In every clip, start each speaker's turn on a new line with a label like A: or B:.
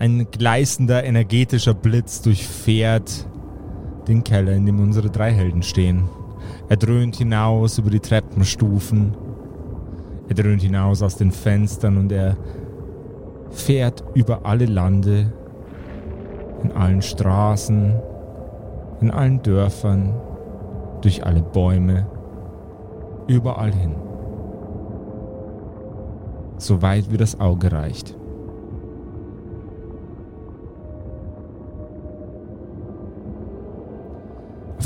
A: Ein gleißender, energetischer Blitz durchfährt den Keller, in dem unsere drei Helden stehen. Er dröhnt hinaus über die Treppenstufen. Er dröhnt hinaus aus den Fenstern und er fährt über alle Lande, in allen Straßen, in allen Dörfern, durch alle Bäume, überall hin. So weit wie das Auge reicht.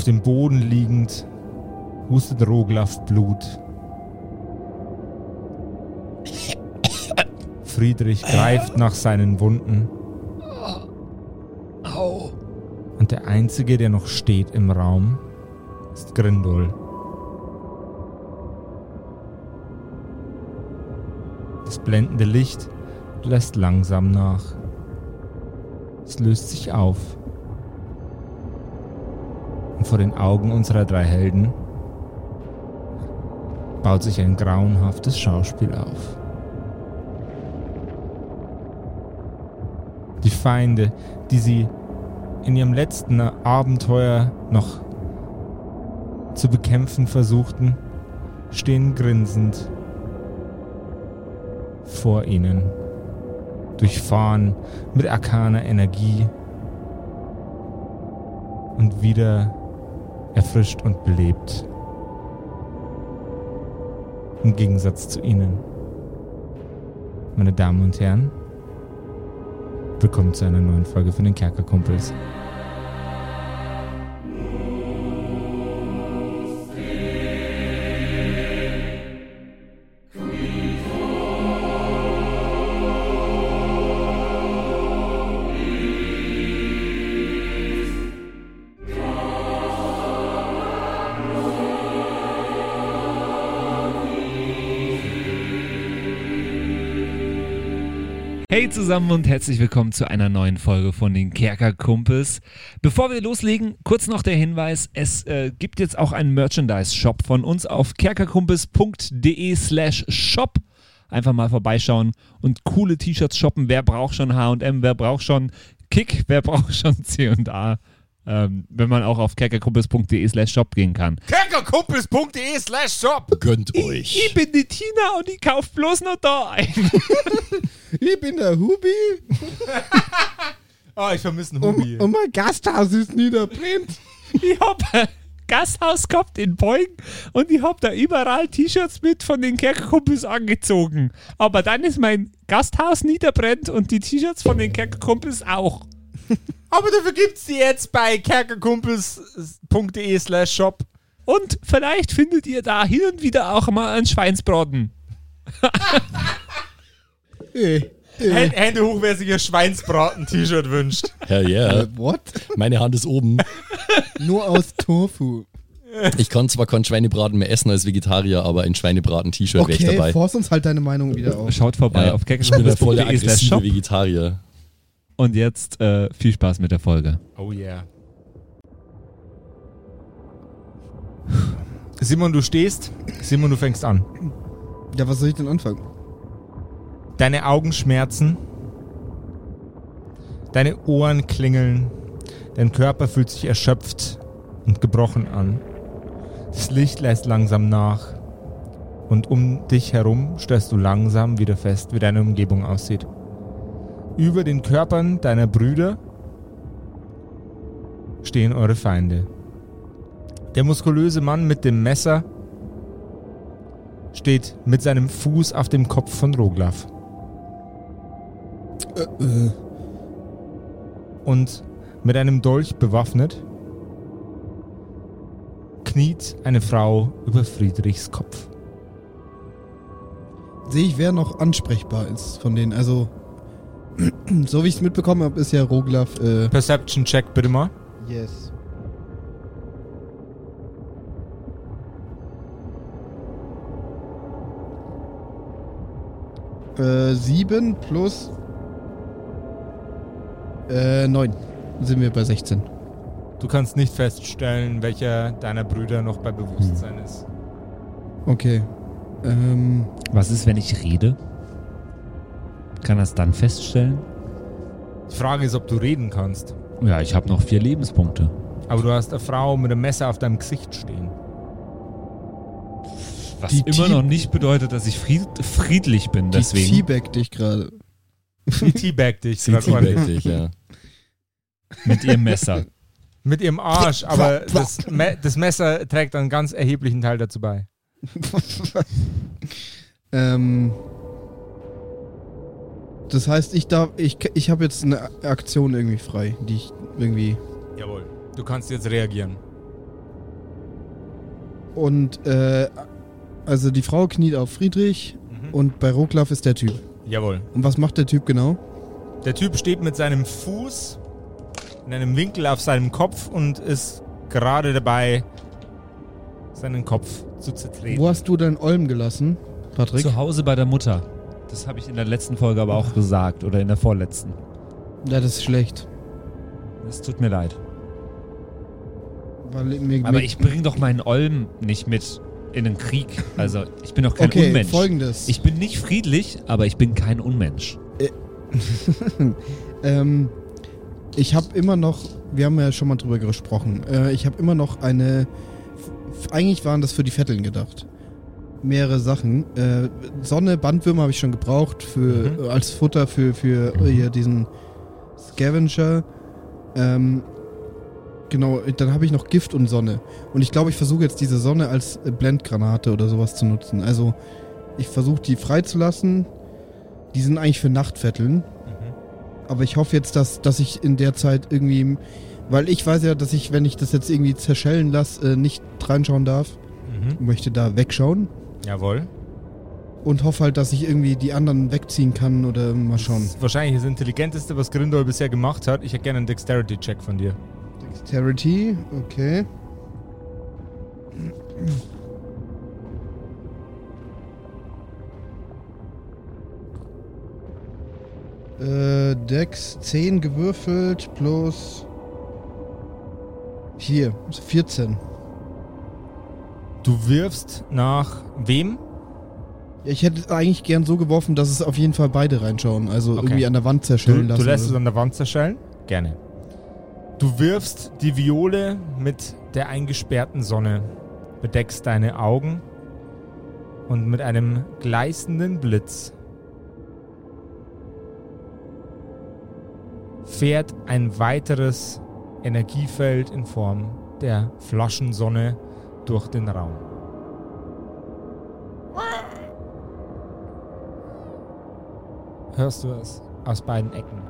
A: Auf dem Boden liegend hustet Roglaf Blut. Friedrich greift nach seinen Wunden. Und der Einzige, der noch steht im Raum, ist Grindol. Das blendende Licht lässt langsam nach. Es löst sich auf. Vor den Augen unserer drei Helden baut sich ein grauenhaftes Schauspiel auf. Die Feinde, die sie in ihrem letzten Abenteuer noch zu bekämpfen versuchten, stehen grinsend vor ihnen, durchfahren mit arkaner Energie und wieder erfrischt und belebt. Im Gegensatz zu ihnen. Meine Damen und Herren, willkommen zu einer neuen Folge von den Kerkerkumpels.
B: Zusammen und herzlich willkommen zu einer neuen Folge von den Kerkerkumpels. Bevor wir loslegen, kurz noch der Hinweis, es äh, gibt jetzt auch einen Merchandise-Shop von uns auf kerkerkumpels.de slash shop. Einfach mal vorbeischauen und coole T-Shirts shoppen. Wer braucht schon H&M, wer braucht schon Kick, wer braucht schon C&A? Ähm, wenn man auch auf kerkerkumpels.de slash shop gehen kann.
A: Kerkerkumpels.de slash shop
C: Gönnt
B: Ich,
C: euch.
B: ich bin die Tina und ich kauf bloß noch da ein.
C: Ich bin der Hubi
A: Oh, ich vermisse einen
C: und,
A: Hubi.
C: und mein Gasthaus ist niederbrennt.
B: Ich hab ein Gasthaus gehabt in Beugen und ich hab da überall T-Shirts mit von den Kerkerkumpels angezogen. Aber dann ist mein Gasthaus niederbrennt und die T-Shirts von den Kerkerkumpels auch.
A: Aber dafür gibt's die jetzt bei kerkerkumpels.de slash shop.
B: Und vielleicht findet ihr da hin und wieder auch mal einen Schweinsbraten.
C: Äh, äh,
A: Hände hoch, wer sich ein Schweinsbraten-T-Shirt wünscht.
D: Hell yeah.
C: äh, what?
D: Meine Hand ist oben.
C: Nur aus Tofu.
D: Ich kann zwar keinen Schweinebraten mehr essen als Vegetarier, aber ein Schweinebraten-T-Shirt wäre ich
C: Okay,
D: dabei.
C: forst uns halt deine Meinung wieder auf.
B: Schaut vorbei
D: Ja,
B: auf
D: ich bin der volle aggressive. Vegetarier.
B: Und jetzt äh, viel Spaß mit der Folge.
A: Oh yeah. Simon, du stehst. Simon, du fängst an.
C: Ja, was soll ich denn anfangen?
A: Deine Augen schmerzen. Deine Ohren klingeln. Dein Körper fühlt sich erschöpft und gebrochen an. Das Licht lässt langsam nach. Und um dich herum stellst du langsam wieder fest, wie deine Umgebung aussieht. Über den Körpern deiner Brüder stehen eure Feinde. Der muskulöse Mann mit dem Messer steht mit seinem Fuß auf dem Kopf von Roglaf. Und mit einem Dolch bewaffnet kniet eine Frau über Friedrichs Kopf.
C: sehe ich, wer noch ansprechbar ist von denen. Also, so wie ich es mitbekommen habe, ist ja Roglaf. Äh,
A: Perception Check bitte mal.
C: yes. Äh, sieben plus äh, neun. Sind wir bei 16.
A: Du kannst nicht feststellen, welcher deiner Brüder noch bei Bewusstsein ist.
C: Okay. Ähm,
B: Was ist, wenn ich rede? Kann das dann feststellen?
A: Die Frage ist, ob du reden kannst.
B: Ja, ich habe noch vier Lebenspunkte.
A: Aber du hast eine Frau mit einem Messer auf deinem Gesicht stehen.
B: Was
C: Die
B: immer noch nicht bedeutet, dass ich fried friedlich bin,
C: Die
B: deswegen.
C: Teabag dich gerade.
A: Die teabag dich.
D: Sie teabagt dich, ja.
B: Mit ihrem Messer.
A: Mit ihrem Arsch, aber das, Me das Messer trägt einen ganz erheblichen Teil dazu bei.
C: ähm, das heißt, ich darf, ich, ich habe jetzt eine Aktion irgendwie frei, die ich irgendwie
A: Jawohl. Du kannst jetzt reagieren.
C: und äh, also die Frau kniet auf Friedrich
A: Mhm.
C: und bei Roklav ist der Typ.
A: Jawohl.
C: Und was macht der Typ genau?
A: Der Typ steht mit seinem Fuß in einem Winkel auf seinem Kopf und ist gerade dabei, seinen Kopf zu zertreten.
C: Wo hast du deinen Olm gelassen, Patrick?
B: Zu Hause bei der Mutter. Das habe ich in der letzten Folge aber auch gesagt oder in der vorletzten.
C: Ja, das ist schlecht.
B: Es tut mir leid.
C: Weil mir,
B: Aber
C: mir,
B: ich bringe doch meinen Olm nicht mit in den Krieg. Also ich bin doch kein
C: okay,
B: Unmensch.
C: folgendes.
B: Ich bin nicht friedlich, aber ich bin kein Unmensch.
C: ähm, ich habe immer noch, wir haben ja schon mal drüber gesprochen, äh, ich habe immer noch eine, eigentlich waren das für die Vetteln gedacht. Mehrere Sachen. Äh, Sonne, Bandwürmer habe ich schon gebraucht für,
A: Mhm.
C: als Futter für, für hier diesen Scavenger. Ähm, genau, dann habe ich noch Gift und Sonne. Und ich glaube, ich versuche jetzt diese Sonne als Blendgranate oder sowas zu nutzen. Also ich versuche die freizulassen. Die sind eigentlich für Nachtvetteln.
A: Mhm.
C: Aber ich hoffe jetzt, dass, dass ich in der Zeit irgendwie. Weil ich weiß ja, dass ich, wenn ich das jetzt irgendwie zerschellen lasse, äh, nicht reinschauen darf.
A: Mhm.
C: Möchte da wegschauen.
A: Jawohl.
C: Und hoffe halt, dass ich irgendwie die anderen wegziehen kann oder mal schauen.
A: Das ist wahrscheinlich das Intelligenteste, was Grindol bisher gemacht hat. Ich hätte gerne einen Dexterity-Check von dir.
C: Dexterity, okay. Äh, Dex 10 gewürfelt plus. Hier, 14.
A: Du wirfst nach wem?
C: Ich hätte eigentlich gern so geworfen, dass es auf jeden Fall beide reinschauen. Also
A: Okay.
C: irgendwie an der Wand
A: Du,
C: zerschellen
A: du
C: lassen.
A: lässt es
C: oder
A: an der Wand zerschellen? Gerne. Du wirfst die Viole mit der eingesperrten Sonne, bedeckst deine Augen und mit einem gleißenden Blitz fährt ein weiteres Energiefeld in Form der Flaschensonne durch den Raum. Hörst du es aus beiden Ecken?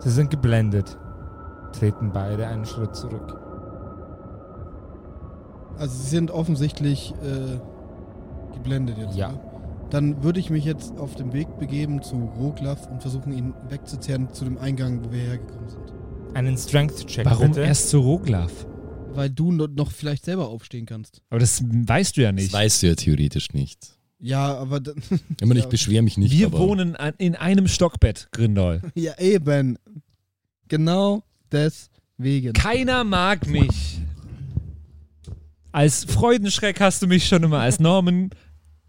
A: Sie sind geblendet, treten beide einen Schritt zurück.
C: Also sie sind offensichtlich äh, geblendet jetzt.
A: Ja.
C: Ne? Dann würde ich mich jetzt auf den Weg begeben zu Roglaf und versuchen, ihn wegzuzerren zu dem Eingang, wo wir hergekommen sind.
A: Einen Strength-Check
B: Warum
A: bitte.
B: erst zu Roglaf?
C: Weil du no- noch vielleicht selber aufstehen kannst.
B: Aber das weißt du ja
D: Das
B: nicht.
D: weißt du ja theoretisch nicht.
C: Ja, aber dann,
D: Immer ich
C: Ja.
D: beschwere mich nicht.
B: Wir
D: aber
B: wohnen an, in einem Stockbett, Grindol.
C: ja eben. Genau deswegen.
B: Keiner mag mich. Als Freudenschreck hast du mich schon immer als Norman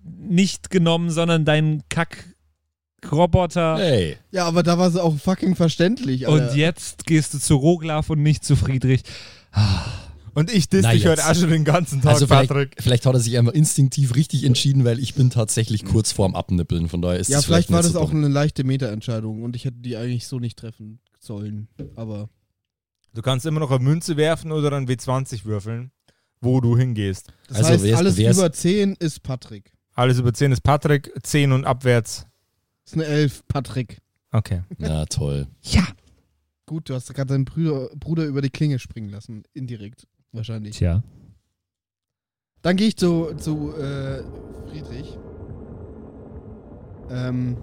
B: nicht genommen, sondern deinen Kack-Roboter.
D: Hey,
C: Ja, aber da war es auch fucking verständlich. Alter.
B: Und jetzt gehst du zu Roglaf und nicht zu Friedrich.
A: Und ich diss
D: Na
A: dich
D: jetzt.
A: heute auch schon den ganzen Tag,
D: also vielleicht,
A: Patrick.
D: vielleicht hat er sich einfach instinktiv richtig entschieden, weil ich bin tatsächlich kurz vorm Abnippeln. Von daher ist
C: ja,
D: es
C: vielleicht war
D: nicht
C: das
D: so
C: auch
D: dumm.
C: eine leichte Meta-Entscheidung und ich hätte die eigentlich so nicht treffen sollen. Aber
A: Du kannst immer noch eine Münze werfen oder ein W20 würfeln, wo du hingehst.
C: das
D: Also
C: heißt,
D: wär's-
C: alles
D: wär's-
C: über 10 ist Patrick.
A: Alles über 10 ist Patrick, 10 und abwärts.
C: Das ist eine 11, Patrick.
A: Okay.
D: Na toll.
B: Ja.
C: Gut, du hast gerade deinen Bruder, Bruder über die Klinge springen lassen. Indirekt, wahrscheinlich.
B: Tja.
C: Dann gehe ich zu, zu äh, Friedrich. Ähm,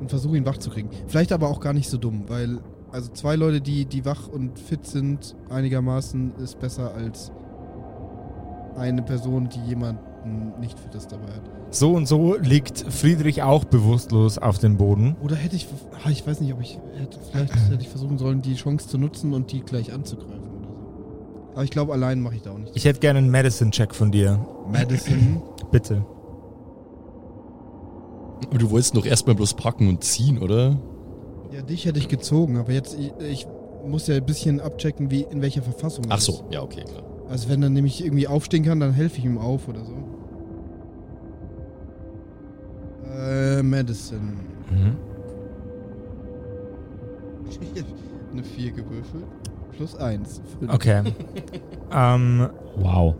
C: und versuche ihn wach zu kriegen. Vielleicht aber auch gar nicht so dumm, weil also zwei Leute, die, die wach und fit sind, einigermaßen, ist besser als eine Person, die jemanden nicht fittes dabei hat.
A: So und so liegt Friedrich auch bewusstlos auf dem Boden.
C: Oder hätte ich, ah, ich weiß nicht, ob ich, hätte, vielleicht hätte ich versuchen sollen, die Chance zu nutzen und die gleich anzugreifen. Aber ich glaube, allein mache ich da auch nicht.
A: Ich hätte gerne einen Medicine-Check von dir.
C: Madison.
A: Bitte.
D: Aber du wolltest doch erstmal bloß packen und ziehen, oder?
C: Ja, dich hätte ich gezogen, aber jetzt, ich, ich muss ja ein bisschen abchecken, wie, in welcher Verfassung er
D: Ach
C: ist.
D: so, ja, okay, klar.
C: Also wenn er nämlich irgendwie aufstehen kann, dann helfe ich ihm auf oder so. Äh, Madison.
A: Mhm.
C: Eine 4 gewürfelt. Plus 1.
A: Okay. ähm,
B: Wow.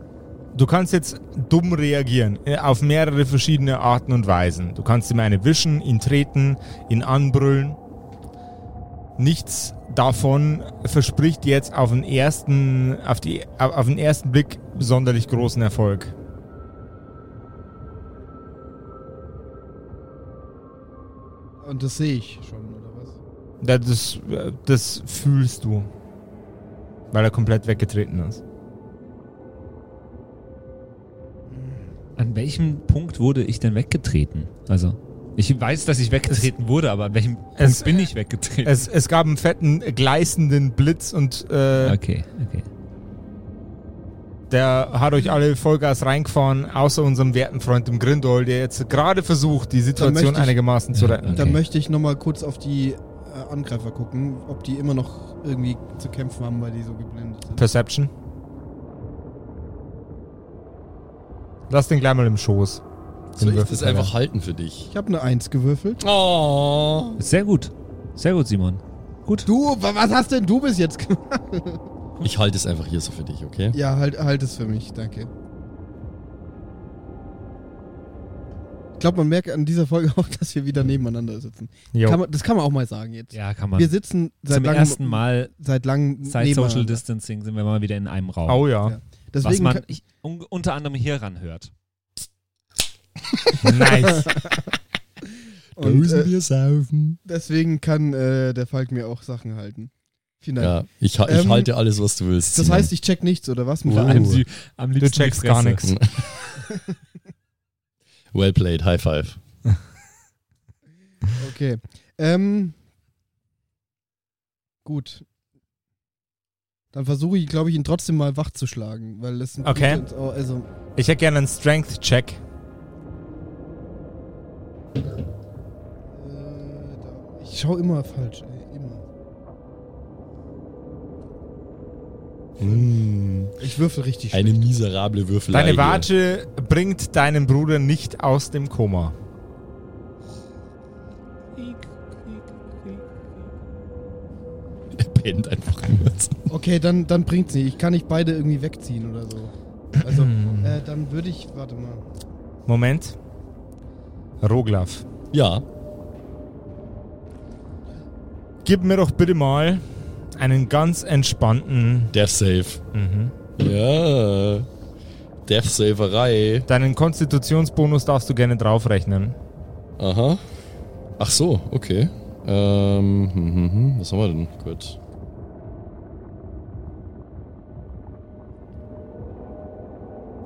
A: du kannst jetzt dumm reagieren. äh, Auf mehrere verschiedene Arten und Weisen. Du kannst ihm eine wischen, ihn treten, ihn anbrüllen. Nichts davon verspricht jetzt auf den ersten, auf die, auf den ersten Blick sonderlich großen Erfolg.
C: Und das sehe ich schon, oder was?
A: Da- Das, äh, das fühlst du. Weil er komplett weggetreten ist.
B: An welchem Punkt wurde ich denn weggetreten? Also, ich weiß, dass ich weggetreten wurde, aber an welchem Punkt
A: es-
B: bin ich weggetreten?
A: Es, es gab einen fetten, gleißenden Blitz und äh,
B: okay, okay.
A: der hat euch alle Vollgas reingefahren, außer unserem werten Freund dem Grindol, der jetzt gerade versucht, die Situation
C: möchte ich-
A: einigermaßen zu retten.
B: okay.
C: Dann möchte ich nochmal kurz auf die Angreifer gucken, ob die immer noch irgendwie zu kämpfen haben, weil die so geblendet sind.
A: Perception. Lass den gleich mal im Schoß.
D: Soll ich das einfach halten für dich?
C: Ich habe eine 1 gewürfelt.
D: Oh.
B: Sehr gut. Sehr gut, Simon. Gut.
C: Du, wa- was hast denn du bis jetzt gemacht?
D: Ich halte es einfach hier so für dich, okay?
C: Ja, halt, halt es für mich, danke. Glaube, man merkt an dieser Folge auch, dass wir wieder nebeneinander sitzen. Kann man, das kann man auch mal sagen jetzt.
B: Ja, kann man.
C: Wir sitzen seit
B: Zum
C: langem,
B: ersten Mal
C: seit langem
B: seit Social. Distancing sind wir mal wieder in einem Raum.
A: Oh ja.
C: Ja.
B: was
C: Deswegen
B: man
C: kann,
B: ich, un, unter anderem hier ran hört.
A: Nice.
C: und, äh,
D: wir saufen.
C: deswegen kann äh, der Falk mir auch Sachen halten. Vielen Dank.
D: Ja, ich, ha- ich
C: Ähm,
D: halte alles, was du willst.
C: Das heißt, ich check nichts, oder was?
B: Sie am
A: Du
B: liebsten die
A: checkst gar nichts.
D: well played, High Five.
C: Okay. Ähm, gut. Dann versuche ich, glaube ich, ihn trotzdem mal wach zu schlagen, weil es ein
A: Okay.
C: gutes- oh, also
A: Ich hätte gerne einen Strength-Check.
C: äh, da, ich schaue immer falsch, ey,
D: Mm,
C: Ich würfel richtig
D: eine
C: schlecht.
D: miserable Würfelei.
A: Deine. Watsche bringt deinen Bruder nicht aus dem Koma.
D: Er pennt einfach nur.
C: Okay, dann, dann bringt's nicht. Ich kann nicht beide irgendwie wegziehen oder so. Also, äh, dann würde ich, warte mal.
A: Moment. Roglaf.
D: Ja,
A: Gib mir doch bitte mal einen ganz entspannten.
D: Death Save.
A: Mhm.
D: Ja. Death Saverei.
A: Deinen Konstitutionsbonus darfst du gerne draufrechnen.
D: Aha. Ach so, okay. Ähm, hm, hm, hm. was haben wir denn? Gut.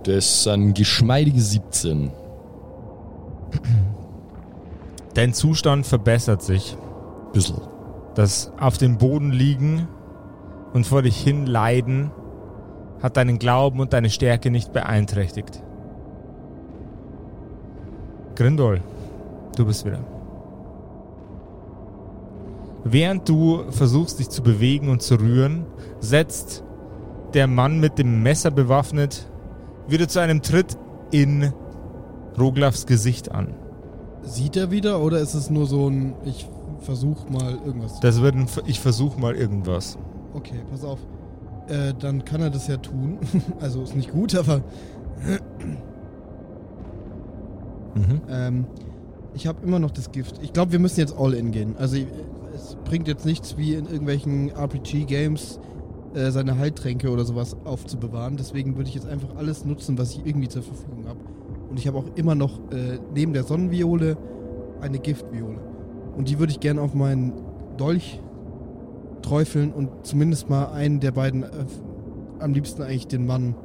D: Das sind geschmeidige 17.
A: Dein Zustand verbessert sich.
D: Bissl.
A: Das auf dem Boden liegen und vor dich hin leiden hat deinen Glauben und deine Stärke nicht beeinträchtigt. Grindol, du bist wieder. Während du versuchst, dich zu bewegen und zu rühren, setzt der Mann mit dem Messer bewaffnet wieder zu einem Tritt in Roglafs Gesicht an.
C: Sieht er wieder oder ist es nur so ein, ich versuch mal irgendwas?
A: Das wird ein, ich versuch mal irgendwas.
C: Okay, pass auf. Äh, dann kann er das ja tun. also ist nicht gut, aber
A: Mhm.
C: ähm, ich habe immer noch das Gift. Ich glaube, wir müssen jetzt all in gehen. Also es bringt jetzt nichts wie in irgendwelchen RPG-Games äh, seine Heiltränke oder sowas aufzubewahren. Deswegen würde ich jetzt einfach alles nutzen, was ich irgendwie zur Verfügung habe. Und ich habe auch immer noch äh, neben der Sonnenviole eine Giftviole. Und die würde ich gerne auf meinen Dolch träufeln und zumindest mal einen der beiden, äh, am liebsten eigentlich den Mann,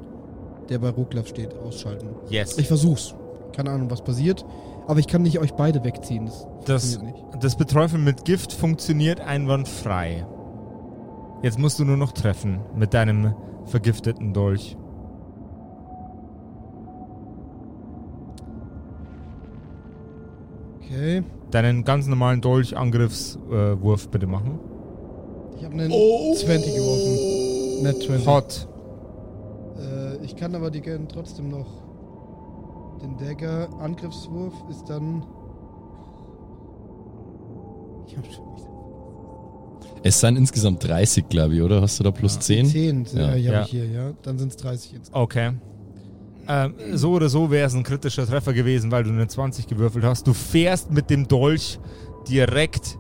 C: der bei Ruklav steht, ausschalten.
A: Yes.
C: Ich versuch's. Keine Ahnung, was passiert. Aber ich kann nicht euch beide wegziehen. Das,
A: Das,
C: funktioniert nicht.
A: das Beträufeln mit Gift funktioniert einwandfrei. Jetzt musst du nur noch treffen mit deinem vergifteten Dolch.
C: Okay.
A: Deinen ganz normalen Dolchangriffswurf bitte machen.
C: Ich habe einen
D: Oh.
C: 20 geworfen. Net 20.
A: Hot.
C: Äh, ich kann aber die gerne trotzdem noch. Den Dagger Angriffswurf ist dann. Ich hab schon nicht.
D: Es sind insgesamt 30, glaube ich, oder? Hast du da plus 10?
C: 10,
D: Ja.
C: ja, ja,
A: Ja.
C: habe ich hier, ja. Dann sind es 30 insgesamt.
A: Okay. Ähm, so oder so wäre es ein kritischer Treffer gewesen, weil du eine 20 gewürfelt hast. Du fährst mit dem Dolch direkt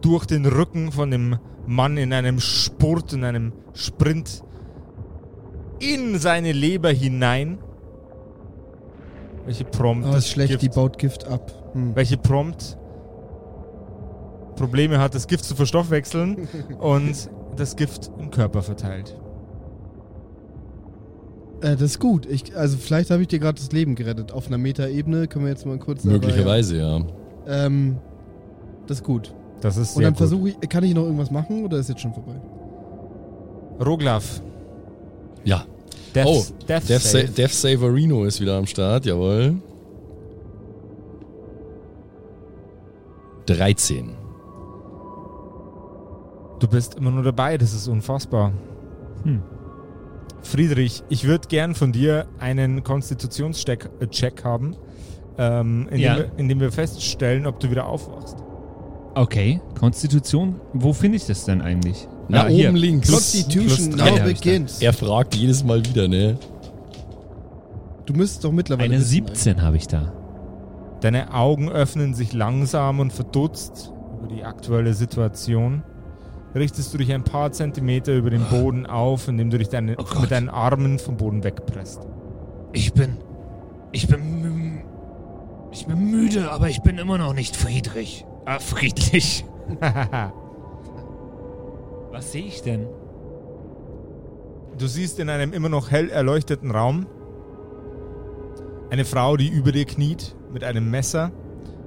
A: durch den Rücken von dem Mann in einem Spurt, in einem Sprint in seine Leber hinein. Welche Prompt?
C: Oh,
A: das
C: ist schlecht,
A: Gift,
C: die baut Gift ab. Hm.
A: welche Prompt Probleme hat, das Gift zu verstoffwechseln und das Gift im Körper verteilt.
C: Äh, das ist gut. Ich, also vielleicht habe ich dir gerade das Leben gerettet. Auf einer Metaebene können wir jetzt mal kurz.
D: Möglicherweise, ja.
C: Aber, ja. Ähm, das ist gut.
A: Das ist
C: Und
A: sehr
C: dann
A: gut.
C: versuche ich, kann ich noch irgendwas machen oder ist jetzt schon vorbei?
A: Roglaf.
D: Ja.
A: Death,
D: Oh,
A: Death,
D: Death,
A: Save.
D: Sa Death Saverino ist wieder am Start, jawohl. 13.
A: Du bist immer nur dabei, das ist unfassbar.
B: Hm.
A: Friedrich, ich würde gern von dir einen Konstitutionscheck äh, haben, ähm, in,
B: Ja.
A: dem wir, in dem wir feststellen, ob du wieder aufwachst.
B: Okay, Konstitution, wo finde ich das denn eigentlich?
D: Na,
B: Ah, hier.
D: oben links.
C: Constitution
A: plus
C: now begins.
D: Er fragt jedes Mal wieder, ne?
C: Du müsstest doch mittlerweile.
B: Eine
C: wissen,
B: 17 habe ich da.
A: Deine Augen öffnen sich langsam und verdutzt über die aktuelle Situation. Richtest du dich ein paar Zentimeter über den Boden auf, indem du dich deine,
B: Oh
A: mit deinen Armen vom Boden wegpresst.
B: Ich bin. Ich bin. Ich bin müde, aber ich bin immer noch nicht Friedrich. Ah, friedlich. Was sehe ich denn?
A: Du siehst in einem immer noch hell erleuchteten Raum eine Frau, die über dir kniet mit einem Messer,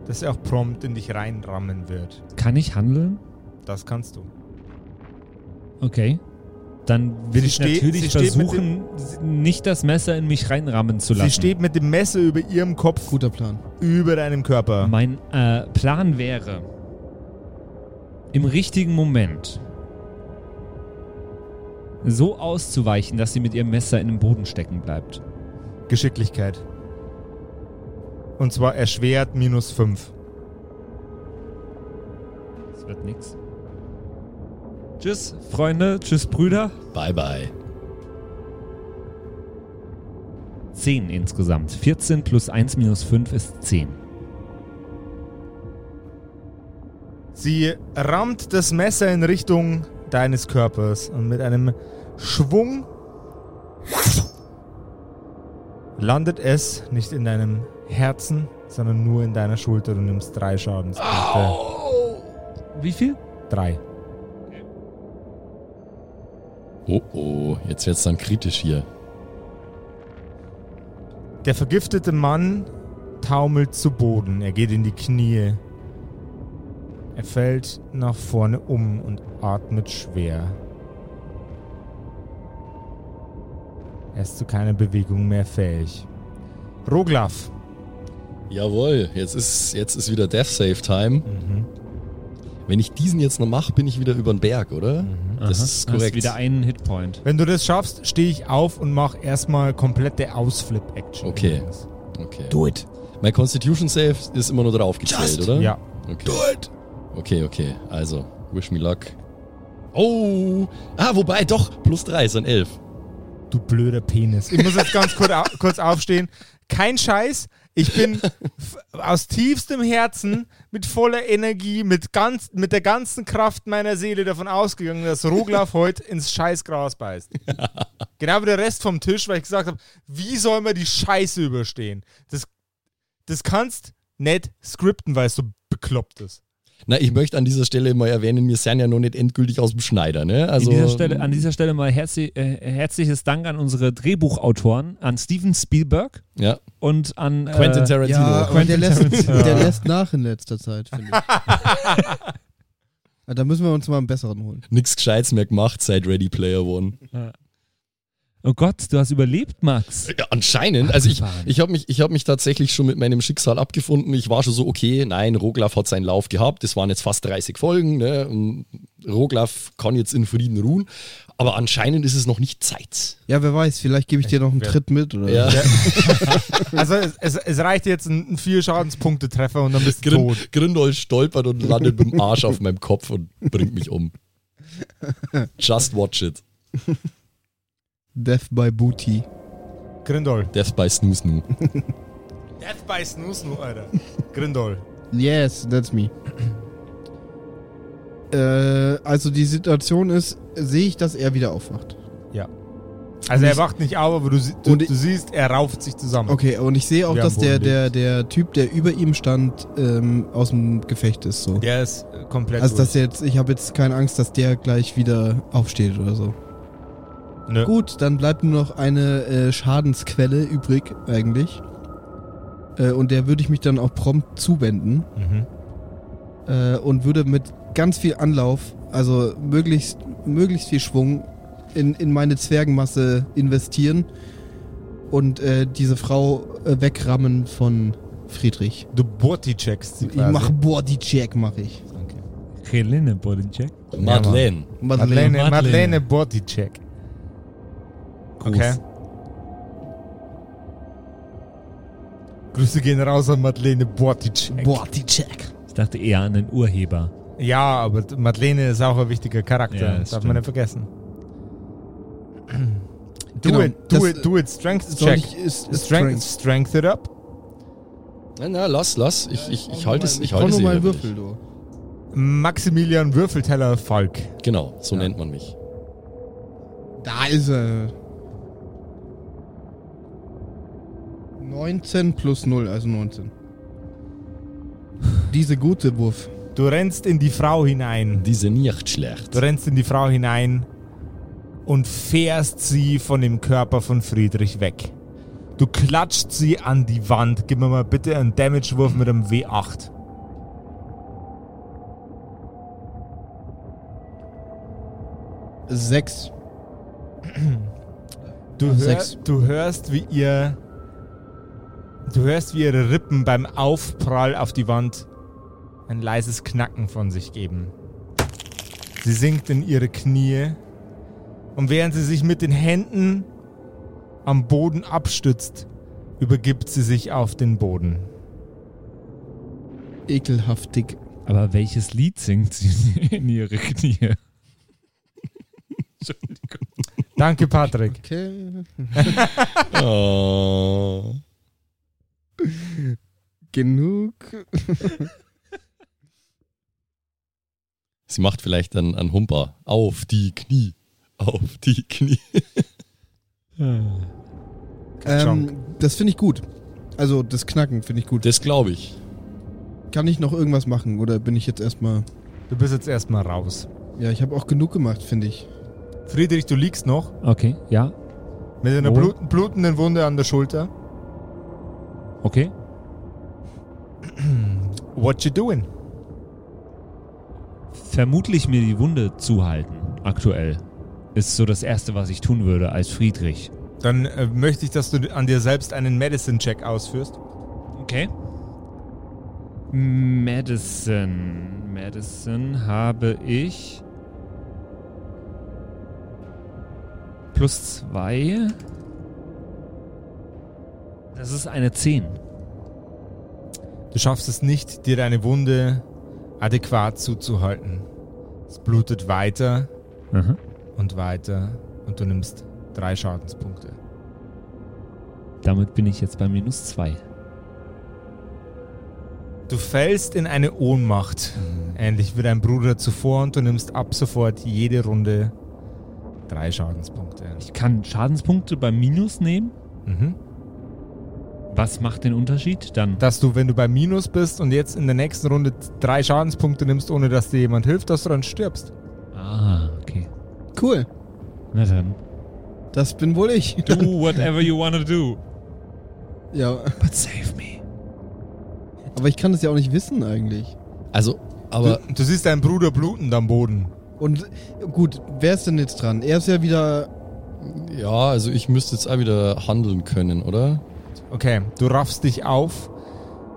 A: das sie auch prompt in dich reinrammen wird.
B: Kann ich handeln?
A: Das kannst du.
B: Okay. Dann will
A: Sie
B: ich
A: steht-
B: natürlich versuchen, nicht das Messer in mich reinrammen zu lassen.
A: Sie steht mit dem Messer über ihrem Kopf,
C: Guter Plan.
A: über deinem Körper.
B: Mein äh, Plan wäre, im richtigen Moment so auszuweichen, dass sie mit ihrem Messer in den Boden stecken bleibt.
A: Geschicklichkeit. Und zwar erschwert minus 5.
B: Das wird nix. Tschüss, Freunde. Tschüss, Brüder.
D: Bye, bye.
B: 10 insgesamt. 14 plus 1 minus 5 ist 10.
A: Sie rammt das Messer in Richtung deines Körpers und mit einem Schwung landet es nicht in deinem Herzen, sondern nur in deiner Schulter. Du nimmst drei Schadenspunkte.
B: Wie viel?
A: Drei.
D: Oh oh, jetzt wird's dann kritisch hier.
A: Der vergiftete Mann taumelt zu Boden. Er geht in die Knie. Er fällt nach vorne um und atmet schwer. Er ist zu keiner Bewegung mehr fähig. Roglaf.
D: Jawohl, jetzt ist, jetzt ist wieder Death Save Time.
A: Mhm.
D: Wenn ich diesen jetzt noch mache, bin ich wieder über den Berg, oder? Das
B: Aha.
D: ist korrekt.
B: Hast wieder einen Hitpoint.
A: Wenn du das schaffst, stehe ich auf und mache erstmal komplette Ausflip-Action.
D: Okay. Okay.
C: Do it.
D: Mein Constitution Save ist immer nur draufgestellt, oder?
A: Ja.
D: Okay. Okay, okay. Also, wish me luck. Oh! Ah, wobei, doch, plus drei sind elf.
A: Du blöder Penis. Ich muss jetzt ganz kurz aufstehen. Kein Scheiß. Ich bin aus tiefstem Herzen mit voller Energie, mit, ganz, mit der ganzen Kraft meiner Seele davon ausgegangen, dass Roglaf heute ins Scheißgras beißt. Genau wie der Rest vom Tisch, weil ich gesagt habe, wie soll man die Scheiße überstehen? Das, das kannst nicht skripten, weil es so bekloppt ist.
D: Na, ich möchte an dieser Stelle mal erwähnen, wir sind ja noch nicht endgültig aus dem Schneider, ne? Also,
B: dieser Stelle, an dieser Stelle mal herzlich, äh, herzliches Dank an unsere Drehbuchautoren, an Steven Spielberg
D: ja,
B: und an
D: Quentin
B: äh,
D: Tarantino.
C: Ja, aber der lässt,
A: Tarantino.
C: der lässt nach in letzter Zeit, finde ich. Ja, da müssen wir uns mal einen besseren holen.
D: Nix Gescheites mehr gemacht seit Ready Player One.
B: Oh Gott, du hast überlebt, Max.
D: Ja, anscheinend. Also ich, ich habe mich, ich hab mich tatsächlich schon mit meinem Schicksal abgefunden. Ich war schon so, okay, nein, Roglaf hat seinen Lauf gehabt. Das waren jetzt fast 30 Folgen. Ne? Und Roglaf kann jetzt in Frieden ruhen. Aber anscheinend ist es noch nicht Zeit.
C: Ja, wer weiß, vielleicht gebe ich dir noch einen Tritt mit oder
D: Ja.
A: Also es, es, es reicht jetzt ein, ein vier Schadenspunkte-Treffer und dann bist du
D: Grin,
A: tot.
D: Grindol stolpert und landet mit dem Arsch auf meinem Kopf und bringt mich um. Just watch it.
C: Death by Booty.
A: Grindol.
D: Death by Snoo Snoo.
A: Death by Snoo Snoo, Alter. Grindol.
C: Yes, that's me. äh, also die Situation ist, sehe ich, dass er wieder aufwacht.
A: Ja. Also
C: Und
A: er
C: ich-
A: wacht nicht auf, aber du, du, du siehst, er rauft sich zusammen.
C: Okay, und ich sehe auch, dass der, der, der Typ, der über ihm stand, ähm, aus dem Gefecht ist. So.
A: Der ist äh, komplett
C: Also dass
A: durch.
C: jetzt, ich habe jetzt keine Angst, dass der gleich wieder aufsteht oder so.
A: Nö.
C: Gut, dann bleibt nur noch eine äh, Schadensquelle übrig eigentlich. Äh, und der würde ich mich dann auch prompt zuwenden
A: Mhm.
C: äh, und würde mit ganz viel Anlauf, also möglichst, möglichst viel Schwung in, in meine Zwergenmasse investieren und äh, diese Frau äh, wegrammen von Friedrich.
A: Du Body-checkst sie
C: Ich
A: quasi.
C: mache Body-Check, mache ich.
A: Okay.
B: Helene Bodencheck.
D: Madeleine.
A: Madeleine,
B: Madeleine.
A: Madeleine Body-check. Okay. Grüße gehen raus an Madeleine Body-check.
C: Body-Check.
B: Ich dachte eher an den Urheber.
A: Ja, aber Madeleine ist auch ein wichtiger Charakter.
B: Ja,
A: das darf
B: stimmt.
A: man nicht vergessen. Do
C: Genau,
A: it, do
C: das-
A: it, do it. Strength check.
C: ich, ist, ist
A: Strength, strength it up.
D: Na, na, lass, lass. Ich, ich, ich halte es.
C: mal-
D: Ich halte
C: nur mal Würfel, du.
A: Maximilian Würfelteller Falk.
D: Genau, so
A: Ja.
D: nennt man mich.
C: Da ist er. 19 plus 0, also 19. Diese gute Wurf.
A: Du rennst in die Frau hinein.
D: Diese nicht schlecht.
A: Du rennst in die Frau hinein und fährst sie von dem Körper von Friedrich weg. Du klatscht sie an die Wand. Gib mir mal bitte einen Damage-Wurf mit einem W8.
C: Sechs.
A: Du, hör,
C: sechs.
A: du hörst, wie ihr. Du hörst, wie ihre Rippen beim Aufprall auf die Wand ein leises Knacken von sich geben. Sie sinkt in ihre Knie und während sie sich mit den Händen am Boden abstützt, übergibt sie sich auf den Boden.
C: Ekelhaftig.
B: Aber welches Lied singt sie in ihre Knie? Entschuldigung.
A: Danke, Patrick.
C: Okay.
D: Oh.
C: Genug.
D: Sie macht vielleicht einen, einen Humper. Auf die Knie. Auf die Knie.
C: Ähm, das finde ich gut. Also das Knacken finde ich gut.
D: Das glaube ich.
C: Kann ich noch irgendwas machen oder bin ich jetzt erstmal.
A: Du bist jetzt erstmal raus.
C: Ja, ich habe auch genug gemacht, finde ich.
A: Friedrich, du liegst noch
B: Okay, ja,
A: mit einer
B: Wo?
A: blut blutenden Wunde an der Schulter.
B: Okay.
A: What you doing?
B: Vermutlich mir die Wunde zuhalten, aktuell. Ist so das Erste, was ich tun würde als Friedrich.
A: Dann äh, möchte ich, dass du an dir selbst einen Medicine-Check ausführst.
B: Okay. Medicine. Medicine habe ich. Plus zwei. Das ist eine 10.
A: Du schaffst es nicht, dir deine Wunde adäquat zuzuhalten. Es blutet weiter
B: Aha.
A: und weiter und du nimmst drei Schadenspunkte.
B: Damit bin ich jetzt bei minus zwei.
A: Du fällst in eine Ohnmacht, ähnlich wie dein Bruder zuvor, und du nimmst ab sofort jede Runde drei Schadenspunkte.
B: Ich kann Schadenspunkte beim Minus nehmen.
A: Mhm.
B: Was macht den Unterschied? Dann.
A: Dass du, wenn du bei Minus bist und jetzt in der nächsten Runde drei Schadenspunkte nimmst, ohne dass dir jemand hilft, dass du dann stirbst.
B: Ah, okay.
C: Cool.
B: Na dann.
C: Das bin wohl ich.
B: Do whatever you wanna do.
C: ja,
B: But save me.
C: aber ich kann das ja auch nicht wissen eigentlich.
D: Also, aber
A: du, du siehst deinen Bruder blutend am Boden.
C: Und gut, wer ist denn jetzt dran? Er ist ja wieder
D: Ja, also ich müsste jetzt auch wieder handeln können, oder?
A: Okay, du raffst dich auf,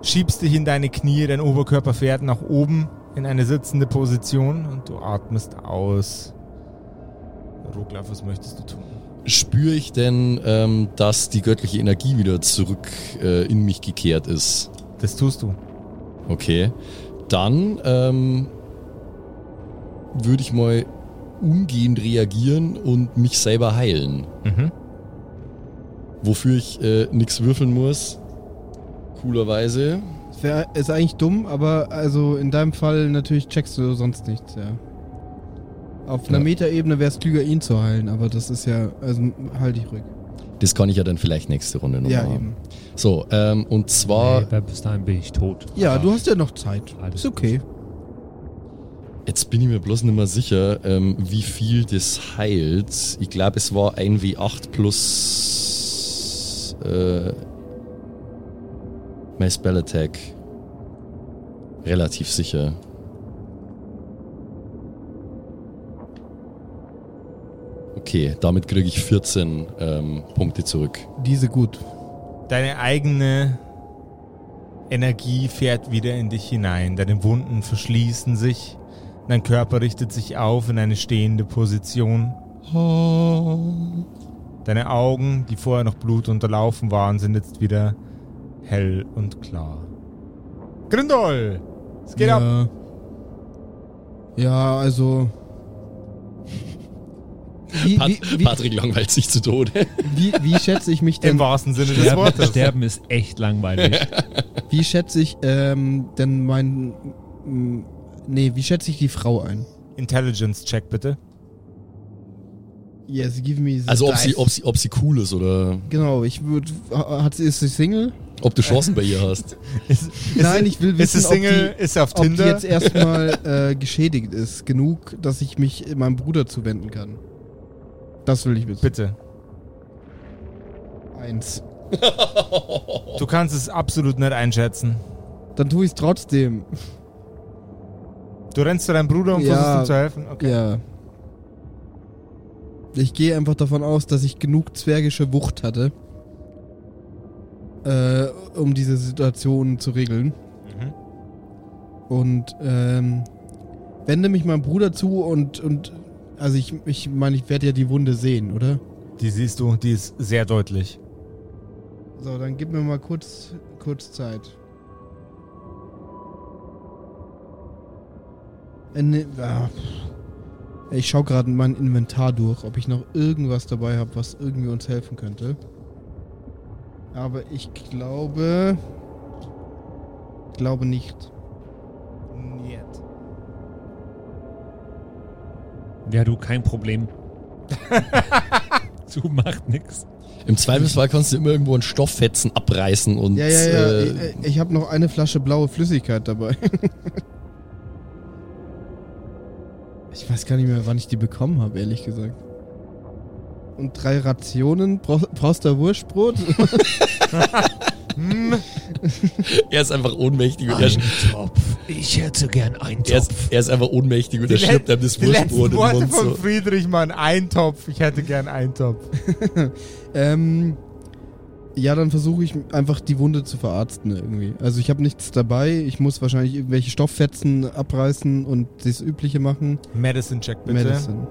A: schiebst dich in deine Knie, dein Oberkörper fährt nach oben in eine sitzende Position und du atmest aus. Roglaf, was möchtest du tun?
D: Spüre ich denn, ähm, dass die göttliche Energie wieder zurück äh, in mich gekehrt ist?
A: Das tust du.
D: Okay. Dann ähm, würde ich mal umgehend reagieren und mich selber heilen.
A: Mhm.
D: Wofür ich äh, nichts würfeln muss. Coolerweise.
C: Das wär, ist eigentlich dumm, aber also in deinem Fall natürlich checkst du sonst nichts, ja. Auf einer
D: Ja.
C: Metaebene wäre es klüger, ihn zu heilen, aber das ist ja, also halt dich ruhig.
D: Das kann ich ja dann vielleicht nächste Runde nochmal
C: Ja, eben.
D: So, ähm, und zwar,
B: Nee, bis dahin bin ich tot.
C: Ja,
B: Aber
C: du hast ja noch Zeit.
B: Alles
C: Ist okay.
D: jetzt bin ich mir bloß nicht mehr sicher, ähm, wie viel das heilt. Ich glaube, es war ein W8 plus äh, mein Spell Attack. Relativ sicher. Okay, damit kriege ich 14 ähm, Punkte zurück.
C: Diese gut.
A: Deine eigene Energie fährt wieder in dich hinein. Deine Wunden verschließen sich. Dein Körper richtet sich auf in eine stehende Position. Deine Augen, die vorher noch Blut unterlaufen waren, sind jetzt wieder hell und klar. Grindol! Es geht
C: ja.
A: ab!
C: Ja, also. Wie,
D: Pat
C: wie, wie,
D: Patrick langweilt sich zu Tode.
C: wie, wie schätze ich mich
A: Im
C: denn?
A: wahrsten Sinne des
B: Sterben,
A: Wortes.
B: Sterben ist echt langweilig.
C: Wie schätze ich ähm, denn mein. Nee, wie schätze ich die Frau ein?
A: Intelligence-Check bitte.
C: Yes, give me
D: Also ob sie, ob, sie, ob sie cool ist oder
C: Genau, ich würde. Hat sie, ist sie Single?
D: ob du Chancen bei ihr hast.
A: Ist,
C: Nein, ich will
A: ist
C: wissen,
A: sie Single,
C: ob die,
A: ist sie auf
C: ob die
A: Tinder.
C: jetzt erstmal äh, geschädigt ist. Genug, dass ich mich meinem Bruder zuwenden kann. Das will ich wissen.
A: Bitte.
C: Eins.
A: Du kannst es absolut nicht einschätzen.
C: Dann tue ich es trotzdem.
A: Du rennst zu deinem Bruder und
C: Ja.
A: versuchst ihm zu helfen? Okay.
C: Ja. Ich gehe einfach davon aus, dass ich genug zwergische Wucht hatte, äh, um diese Situation zu regeln.
A: Mhm.
C: Und ähm, wende mich meinem Bruder zu und, und also ich, ich meine, ich werde ja die Wunde sehen, oder?
A: Die siehst du, die ist sehr deutlich.
C: So, dann gib mir mal kurz, kurz Zeit. Äh, ne, ah, ich schaue gerade mein Inventar durch, ob ich noch irgendwas dabei habe, was irgendwie uns helfen könnte. Aber ich glaube. Glaube nicht.
A: Niet.
B: Ja, du, kein Problem. du macht nix.
D: Im Zweifelsfall kannst du immer irgendwo einen Stofffetzen abreißen und
C: Ja, ja, ja.
D: Äh,
C: ich ich habe noch eine Flasche blaue Flüssigkeit dabei. ich weiß gar nicht mehr, wann ich die bekommen habe, ehrlich gesagt. Und drei Rationen. Brauch, brauchst du Wurstbrot?
D: er ist einfach ohnmächtig und er,
B: Topf. Ich hätte gern einen
D: er, ist, er ist einfach ohnmächtig und er
A: let-
D: einem das Wurstbrot in den
A: Worte
D: Mund.
A: von
D: So.
A: Friedrich, Mann. Eintopf. Ich hätte gern Eintopf.
C: ähm, ja, dann versuche ich einfach die Wunde zu verarzten irgendwie. Also ich habe nichts dabei. Ich muss wahrscheinlich irgendwelche Stofffetzen abreißen und das Übliche machen.
A: Medicine-Check bitte.
C: Medicine.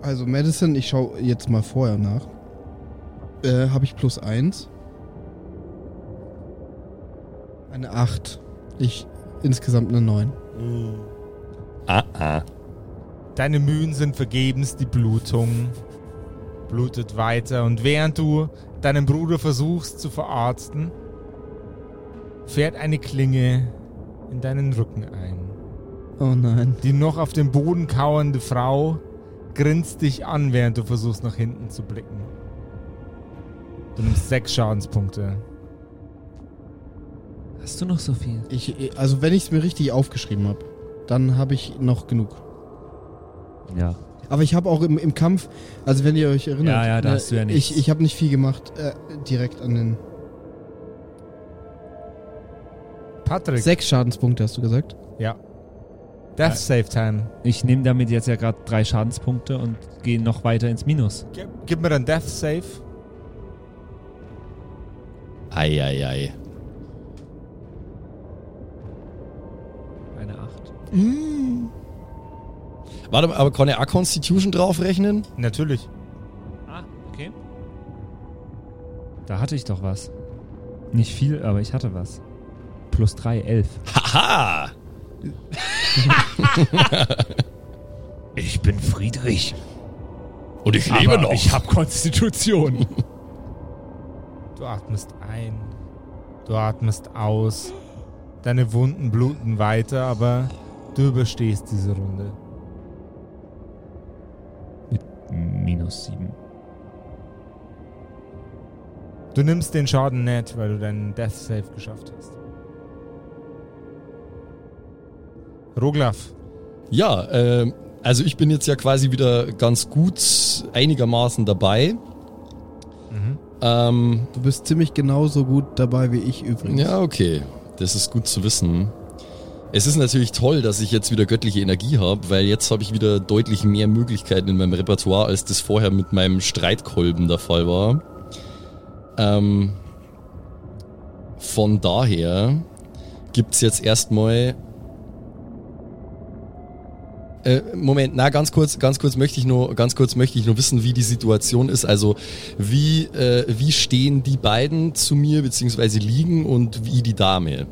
C: Also Medicine, ich schaue jetzt mal vorher nach. Äh, habe ich plus eins. Eine 8. Ich insgesamt eine 9.
D: Ah, ah.
A: Deine Mühen sind vergebens, die Blutung blutet weiter. Und während du deinen Bruder versuchst zu verarzten, fährt eine Klinge in deinen Rücken ein.
C: Oh nein.
A: Die noch auf dem Boden kauernde Frau grinst dich an, während du versuchst nach hinten zu blicken. Du nimmst sechs Schadenspunkte.
B: Hast du noch so viel?
C: Ich, also wenn ich es mir richtig aufgeschrieben habe, dann habe ich noch genug.
B: Ja.
C: Aber ich habe auch im, im Kampf, also wenn ihr euch erinnert,
B: Ja, ja, da
C: ne,
B: hast du ja nichts.
C: ich, ich habe nicht viel gemacht, äh, direkt an den
A: Patrick.
C: sechs Schadenspunkte hast du gesagt.
A: Ja. Death Save Time.
B: Ich nehme damit jetzt ja gerade drei Schadenspunkte und gehe noch weiter ins Minus.
A: Gib, gib mir dann Death Save.
D: Eieiei. Ei, ei.
B: Eine 8.
D: Warte mal, aber kann er auch Constitution draufrechnen?
A: Natürlich.
B: Ah, okay. Da hatte ich doch was. Nicht viel, aber ich hatte was. Plus 3, 11.
D: Haha!
B: Ich bin Friedrich.
D: Und ich
B: aber ich habe Konstitution.
A: Du atmest ein. Du atmest aus. Deine Wunden bluten weiter, aber du überstehst diese Runde.
B: Minus 7.
A: Du nimmst den Schaden nicht, weil du deinen Death Save geschafft hast. Roglaf,
D: Ja, ähm, also ich bin jetzt ja quasi wieder ganz gut einigermaßen dabei. Ähm,
C: Du bist ziemlich genauso gut dabei wie ich übrigens.
D: ja, okay. Das ist gut zu wissen. Es ist natürlich toll, dass ich jetzt wieder göttliche Energie habe, weil jetzt habe ich wieder deutlich mehr Möglichkeiten in meinem Repertoire, als das vorher mit meinem Streitkolben der Fall war. Ähm, von daher gibt's jetzt erstmal. Äh, Moment, na ganz kurz, ganz kurz möchte ich nur, ganz kurz möchte ich nur wissen, wie die Situation ist. Also wie äh, wie stehen die beiden zu mir beziehungsweise liegen und wie die Dame?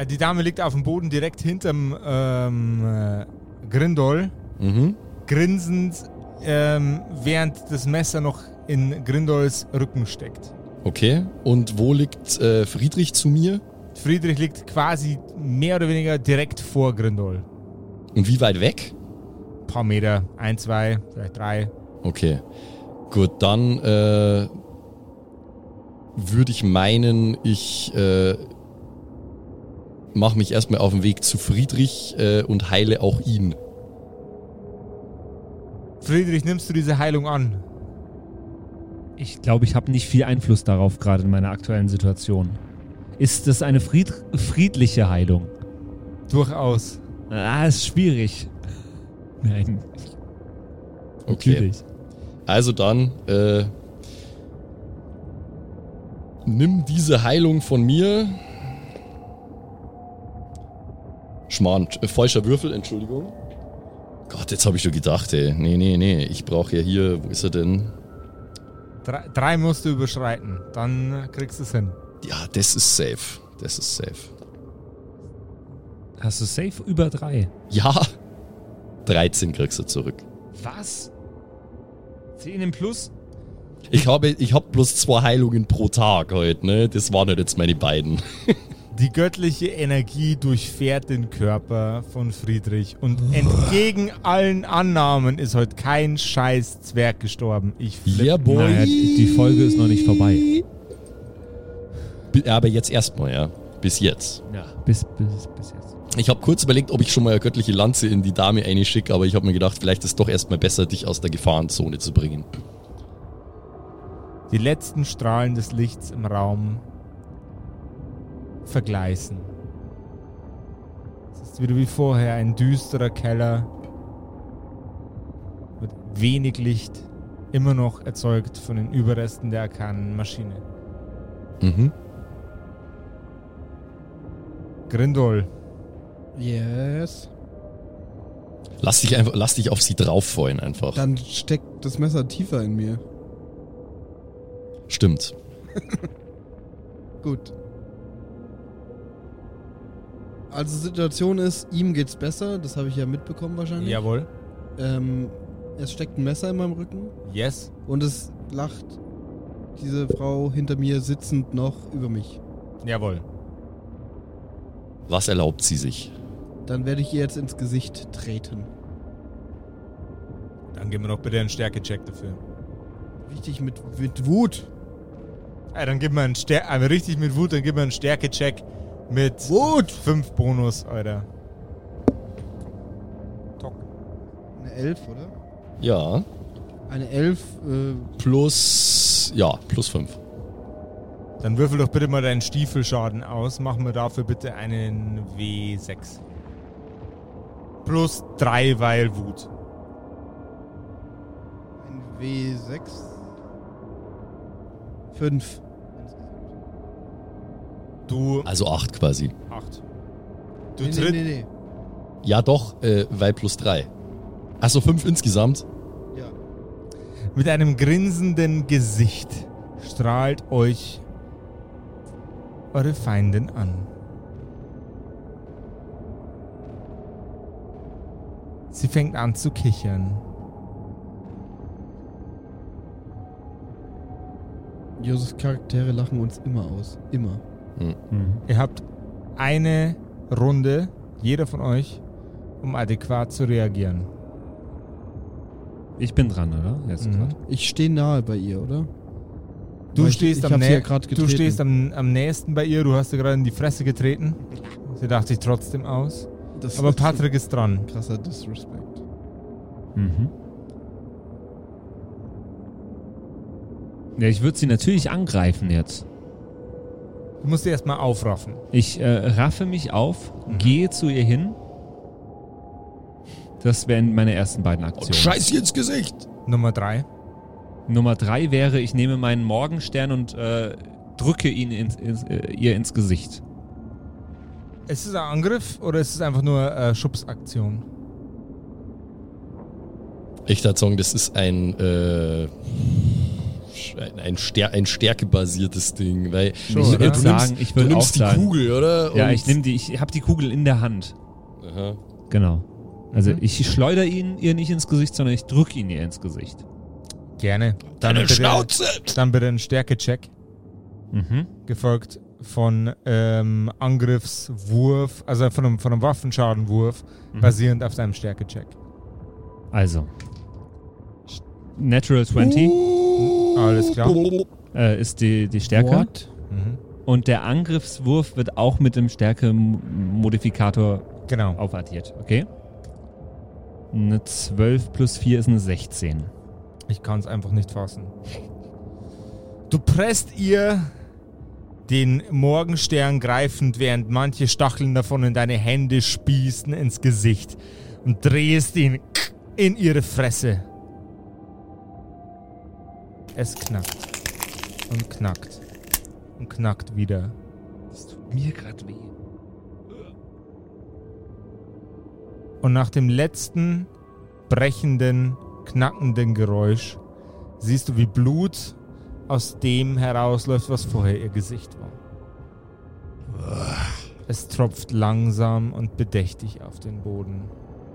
A: Äh, die Dame liegt auf dem Boden direkt hinterm ähm, äh, Grindol,
D: Mhm.
A: grinsend, ähm, während das Messer noch in Grindols Rücken steckt.
D: Okay. Und wo liegt äh, Friedrich zu mir?
A: Friedrich liegt quasi mehr oder weniger direkt vor Grindol.
D: Und wie weit weg?
A: Ein paar Meter, ein, zwei, vielleicht drei.
D: Okay. Gut, dann äh, würde ich meinen, ich äh, mache mich erstmal auf den Weg zu Friedrich äh, und heile auch ihn.
A: Friedrich, nimmst du diese Heilung an?
B: Ich glaube, ich habe nicht viel Einfluss darauf, gerade in meiner aktuellen Situation. Ist das eine fried friedliche Heilung?
A: Durchaus.
B: Ah, ist schwierig. Nein,
D: Okay.
B: natürlich.
D: Also dann, äh, nimm diese Heilung von mir. Schmarrn, äh, falscher Würfel, Entschuldigung. Gott, jetzt habe ich schon gedacht, ey. Nee, nee, nee. Ich brauche ja hier, wo ist er denn?
A: Drei, drei musst du überschreiten, dann kriegst du es hin.
D: Ja, das ist safe. Das ist safe.
B: Hast du safe über drei?
D: Ja. 13 kriegst du zurück.
B: Was? 10 im Plus?
D: Ich habe, ich habe bloß zwei Heilungen pro Tag heute, ne? Das waren halt jetzt meine beiden.
A: Die göttliche Energie durchfährt den Körper von Friedrich und entgegen allen Annahmen ist heute kein scheiß Zwerg gestorben. Ich flipp.
D: Ja, boy.
B: Naja, die Folge ist noch nicht vorbei.
D: Aber jetzt erstmal, ja. Bis jetzt.
B: Ja. Bis, bis, bis jetzt.
D: Ich habe kurz überlegt, ob ich schon mal eine göttliche Lanze in die Dame einschicke, aber ich habe mir gedacht, vielleicht ist es doch erstmal besser, dich aus der Gefahrenzone zu bringen.
A: Die letzten Strahlen des Lichts im Raum vergleißen. Es ist wieder wie vorher ein düsterer Keller mit wenig Licht, immer noch erzeugt von den Überresten der arkanen Maschine.
D: Mhm.
A: Grindol,
C: Yes.
D: Lass dich einfach, lass dich auf sie drauf freuen einfach.
C: Dann steckt das Messer tiefer in mir.
D: Stimmt.
C: Gut. Also Situation ist, ihm geht's besser, das habe ich ja mitbekommen wahrscheinlich.
A: jawohl,
C: Ähm, es steckt ein Messer in meinem Rücken
A: yes,
C: und es lacht diese Frau hinter mir sitzend noch über mich.
A: jawohl.
D: Was erlaubt sie sich?
C: Dann werde ich ihr jetzt ins Gesicht treten.
A: Dann gib mir doch bitte einen Stärke-Check dafür.
C: Richtig mit, mit Wut.
A: Ja, dann gib mir einen Stärke, also richtig mit Wut, dann gib mir einen Stärke-Check mit
C: Wut!
A: 5 Bonus, Alter. Tock.
C: Eine Elf, oder?
D: Ja.
C: Eine Elf, äh,
D: Plus, ja, plus fünf.
A: Dann würfel doch bitte mal deinen Stiefelschaden aus. Mach mir dafür bitte einen W6. plus 3, weil Wut.
C: Ein W6. 5.
A: Du
D: Also 8 quasi.
A: 8. Du
C: Nee, nee,
A: tritt,
C: nee, nee.
D: Ja, doch, äh, weil plus 3. Achso, 5 insgesamt.
C: Ja.
A: mit einem grinsenden Gesicht strahlt euch eure Feindin an. Sie fängt an zu kichern.
C: Josefs Charaktere lachen uns immer aus. Immer.
B: Mhm.
A: Ihr habt eine Runde, jeder von euch, um adäquat zu reagieren.
B: Ich bin dran, oder? Jetzt
A: Mhm.
B: grad.
C: Ich stehe nahe bei ihr, oder?
A: Du
C: ich-
A: stehst,
C: ich sie
A: nä
C: ja
A: du stehst am, am nächsten bei ihr, du hast ihr gerade in die Fresse getreten. Sie dachte sich trotzdem aus.
C: Das
A: Aber Patrick ist dran.
C: krasser Disrespect.
B: Mhm. Ja, ich würde sie natürlich angreifen jetzt.
A: Du musst sie erstmal aufraffen.
B: Ich äh, raffe mich auf, gehe zu ihr hin. Das wären meine ersten beiden
D: Und
B: Aktionen.
D: scheiß ihr ins Gesicht.
A: Nummer drei.
B: Nummer drei wäre, ich nehme meinen Morgenstern und äh, drücke ihn ins, ins, äh, ihr ins Gesicht.
A: Ist es ein Angriff oder ist es einfach nur äh, Schubsaktion?
D: Ich würde sagen, das ist ein, äh, ein, ein, Stär ein stärkebasiertes Ding, weil
A: Schon,
B: ich
A: oder?
B: würde
D: du
B: sagen,
D: nimmst,
B: ich
D: du
B: würde auch
D: nimmst die
B: sagen.
D: Kugel, oder?
B: Ja,
D: Und-
B: ich nehme die, ich habe die Kugel in der Hand.
D: Aha.
B: Genau. Also
A: Mhm.
B: ich schleudere ihn ihr nicht ins Gesicht, sondern ich drücke ihn ihr ins Gesicht.
A: Gerne. Dann
D: Deine
A: bitte,
D: Schnauze!
A: dann bitte ein Stärke-Check,
B: Mhm.
A: gefolgt von ähm, Angriffswurf, also von einem, von einem Waffenschadenwurf,
B: Mhm.
A: basierend auf deinem Stärke-Check.
B: Also. Natural 20
A: Alles klar.
B: äh, ist die, die Stärke.
A: Mhm.
B: Und der Angriffswurf wird auch mit dem Stärke-Modifikator
A: Genau.
B: aufaddiert, okay? Eine 12 plus 4 ist eine 16.
A: Ich kann es einfach nicht fassen. Du presst ihr den Morgenstern greifend, während manche Stacheln davon in deine Hände spießen, ins Gesicht und drehst ihn in ihre Fresse. Es knackt und knackt und knackt wieder.
B: Das tut mir gerade weh.
A: Und nach dem letzten brechenden, knackenden Geräusch siehst du, wie Blut aus dem herausläuft, was vorher ihr Gesicht war. Es tropft langsam und bedächtig auf den Boden.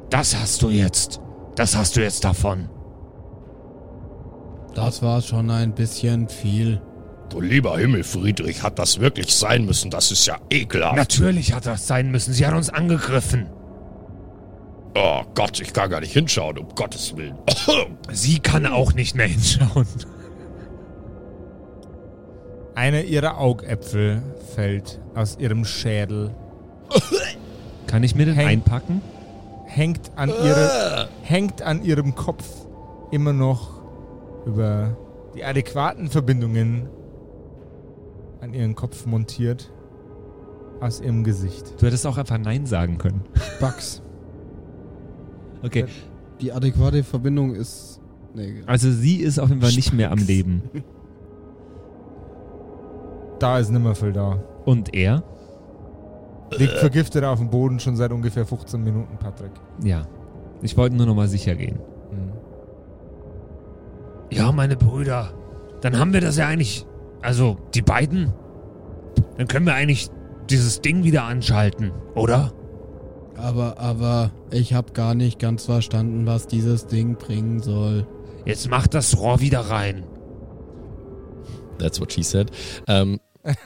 B: Das hast du jetzt. Das hast du jetzt davon.
C: Das war schon ein bisschen viel.
E: Du lieber Himmel, Friedrich, hat das wirklich sein müssen? Das ist ja ekelhaft.
B: Natürlich hat das sein müssen. Sie hat uns angegriffen.
E: oh Gott, ich kann gar nicht hinschauen, um Gottes Willen.
B: Sie kann auch nicht mehr hinschauen.
A: Einer ihrer Augäpfel fällt aus ihrem Schädel,
B: Kann ich mir den
A: Häng-
B: einpacken?
A: hängt an, ihre, hängt an ihrem Kopf immer noch über die adäquaten Verbindungen an ihren Kopf montiert aus ihrem Gesicht.
B: Du hättest auch einfach Nein sagen können.
C: Bugs.
B: Okay,
C: Die adäquate Verbindung ist. Nee,
B: also sie ist auf jeden Fall nicht mehr am Leben.
A: Da ist nimmer viel da.
B: Und er?
A: Liegt vergiftet auf dem Boden schon seit ungefähr 15 Minuten, Patrick.
B: Ja. Ich wollte nur noch mal sicher gehen.
A: Mhm.
B: Ja, meine Brüder. Dann haben wir das ja eigentlich. Also, die beiden. Dann können wir eigentlich dieses Ding wieder anschalten, oder?
C: aber, aber ich habe gar nicht ganz verstanden, was dieses Ding bringen soll.
B: Jetzt macht das Rohr wieder rein.
D: That's what she said. Ähm,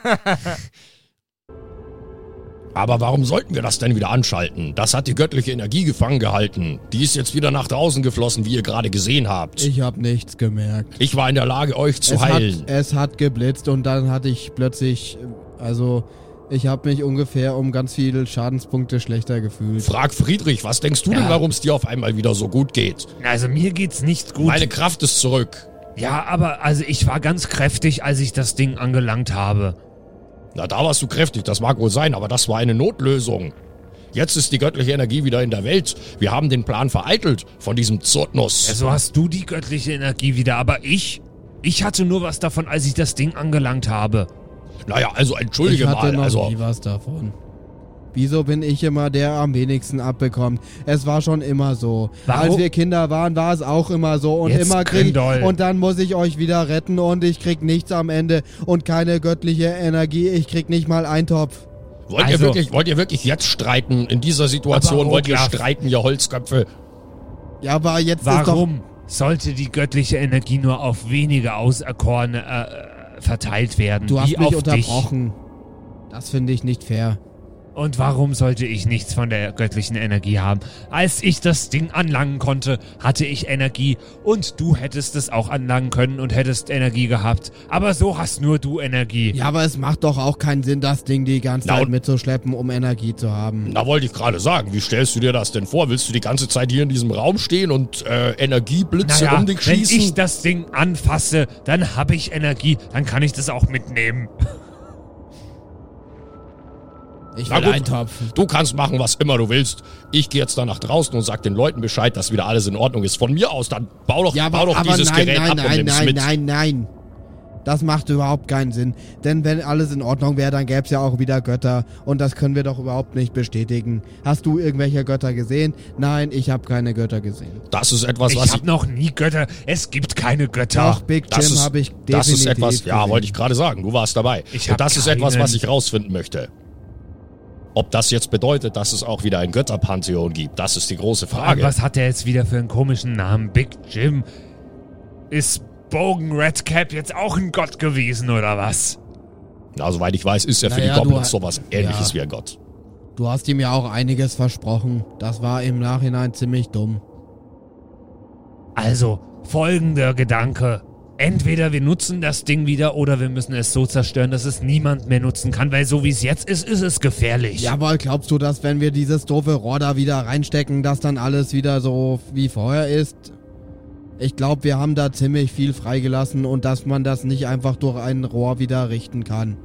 E: Aber warum sollten wir das denn wieder anschalten? Das hat die göttliche Energie gefangen gehalten. Die ist jetzt wieder nach draußen geflossen, wie ihr gerade gesehen habt.
C: Ich habe nichts gemerkt.
E: Ich war in der Lage, euch zu
C: es,
E: heilen.
C: hat, es hat geblitzt und dann hatte ich plötzlich. Also, ich habe mich ungefähr um ganz viele Schadenspunkte schlechter gefühlt.
E: Frag Friedrich, was denkst du denn,
B: Ja.
E: warum es dir auf einmal wieder so gut geht?
B: Also, mir geht's nicht gut.
E: Meine Kraft ist zurück.
B: ja, aber also ich war ganz kräftig, als ich das Ding angelangt habe.
E: Na, da warst du kräftig, das mag wohl sein, aber das war eine Notlösung. Jetzt ist die göttliche Energie wieder in der Welt. Wir haben den Plan vereitelt von diesem Zurtnuss.
B: Ja, so hast du die göttliche Energie wieder, aber ich? Ich hatte nur was davon, als ich das Ding angelangt habe.
E: naja, also entschuldige
C: ich hatte
E: mal.
C: noch
E: Also,
C: nie was davon. Wieso bin ich immer der am wenigsten abbekommt? Es war schon immer so.
B: Warum?
C: Als wir Kinder waren, war es auch immer so und
B: Jetzt
C: immer krieg
B: Grindol.
C: und dann muss ich euch wieder retten und ich krieg nichts am Ende und keine göttliche Energie. Ich krieg nicht mal einen Topf.
E: wollt, ihr
B: Also-
E: wirklich, wollt ihr wirklich jetzt streiten? In dieser Situation wollt ihr streiten, ihr Holzköpfe?
C: Ja, aber jetzt ist doch
B: Warum sollte die göttliche Energie nur auf wenige Auserkorene äh, verteilt werden?
C: du hast mich
B: auf
C: unterbrochen. Das finde ich nicht fair.
B: Und warum sollte ich nichts von der göttlichen Energie haben? Als ich das Ding anlangen konnte, hatte ich Energie und du hättest es auch anlangen können und hättest Energie gehabt. Aber so hast nur du Energie.
C: Ja, aber es macht doch auch keinen Sinn, das Ding die ganze Zeit mitzuschleppen, um Energie zu haben.
E: Da wollte ich gerade sagen, wie stellst du dir das denn vor? Willst du die ganze Zeit hier in diesem Raum stehen und äh, Energieblitze
B: Naja,
E: um dich
B: wenn
E: schießen?
B: ich das Ding anfasse, dann habe ich Energie, dann kann ich das auch mitnehmen.
C: Ich will Topf.
E: Du kannst machen, was immer du willst. Ich gehe jetzt da nach draußen und sag den Leuten Bescheid, dass wieder alles in Ordnung ist. Von mir aus, dann bau doch,
C: Ja,
E: bau
C: aber,
E: doch
C: aber
E: dieses
C: nein,
E: Gerät
C: nein,
E: ab und
C: nein,
E: nimm's
C: nein,
E: mit.
C: nein, nein. Das macht überhaupt keinen Sinn. Denn wenn alles in Ordnung wäre, dann gäbe es ja auch wieder Götter. Und das können wir doch überhaupt nicht bestätigen. Hast du irgendwelche Götter gesehen? Nein, ich habe keine Götter gesehen.
E: Das ist etwas,
B: Ich
E: was
B: habe noch nie Götter. Es gibt keine Götter.
C: Doch, Big
E: das
C: Jim habe ich definitiv
E: das ist etwas, ja,
C: gesehen.
E: wollte ich gerade sagen, du warst dabei.
B: Ich
E: und das ist etwas,
B: keinen.
E: was ich rausfinden möchte. Ob das jetzt bedeutet, dass es auch wieder ein Götterpantheon gibt, das ist die große Frage.
B: Was hat der jetzt wieder für einen komischen Namen? Big Jim? Ist Bogen Redcap jetzt auch ein Gott gewesen oder was?
E: Na, soweit ich weiß, ist er für
C: Naja,
E: die
C: du
E: Goblins sowas ähnliches
C: ja.
E: wie ein Gott.
C: Du hast ihm ja auch einiges versprochen. Das war im Nachhinein ziemlich dumm.
B: Also, folgender Gedanke. Entweder wir nutzen das Ding wieder oder wir müssen es so zerstören, dass es niemand mehr nutzen kann, weil so wie es jetzt ist, ist es gefährlich.
C: Jawohl, glaubst du, dass wenn wir dieses doofe Rohr da wieder reinstecken, dass dann alles wieder so wie vorher ist? Ich glaube, wir haben da ziemlich viel freigelassen und dass man das nicht einfach durch ein Rohr wieder richten kann.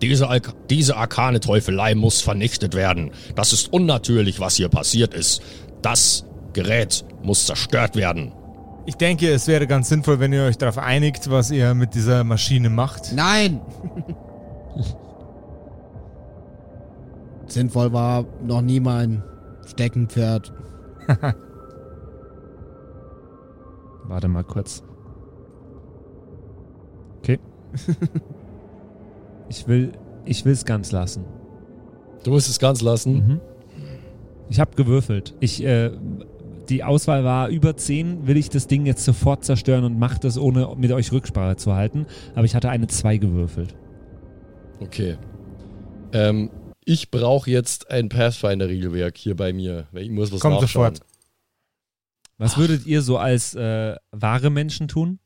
E: Diese, Alk diese arkane Teufelei muss vernichtet werden. Das ist unnatürlich, was hier passiert ist. Das Gerät muss zerstört werden.
A: Ich denke, es wäre ganz sinnvoll, wenn ihr euch darauf einigt, was ihr mit dieser Maschine macht.
C: Nein! Sinnvoll war noch nie mein Steckenpferd.
B: Warte mal kurz. Okay. ich will ich will's ganz lassen.
D: Du musst es ganz lassen.
B: Mhm. Ich habe gewürfelt. Ich äh, die Auswahl war über 10, will ich das Ding jetzt sofort zerstören und mach das ohne mit euch Rücksprache zu halten, aber ich hatte eine 2 gewürfelt.
D: Okay. Ähm, ich brauche jetzt ein Pathfinder-Regelwerk hier bei mir, ich muss was
A: Kommt
D: nachschauen.
A: sofort.
B: Was würdet ihr so als äh, wahre Menschen tun?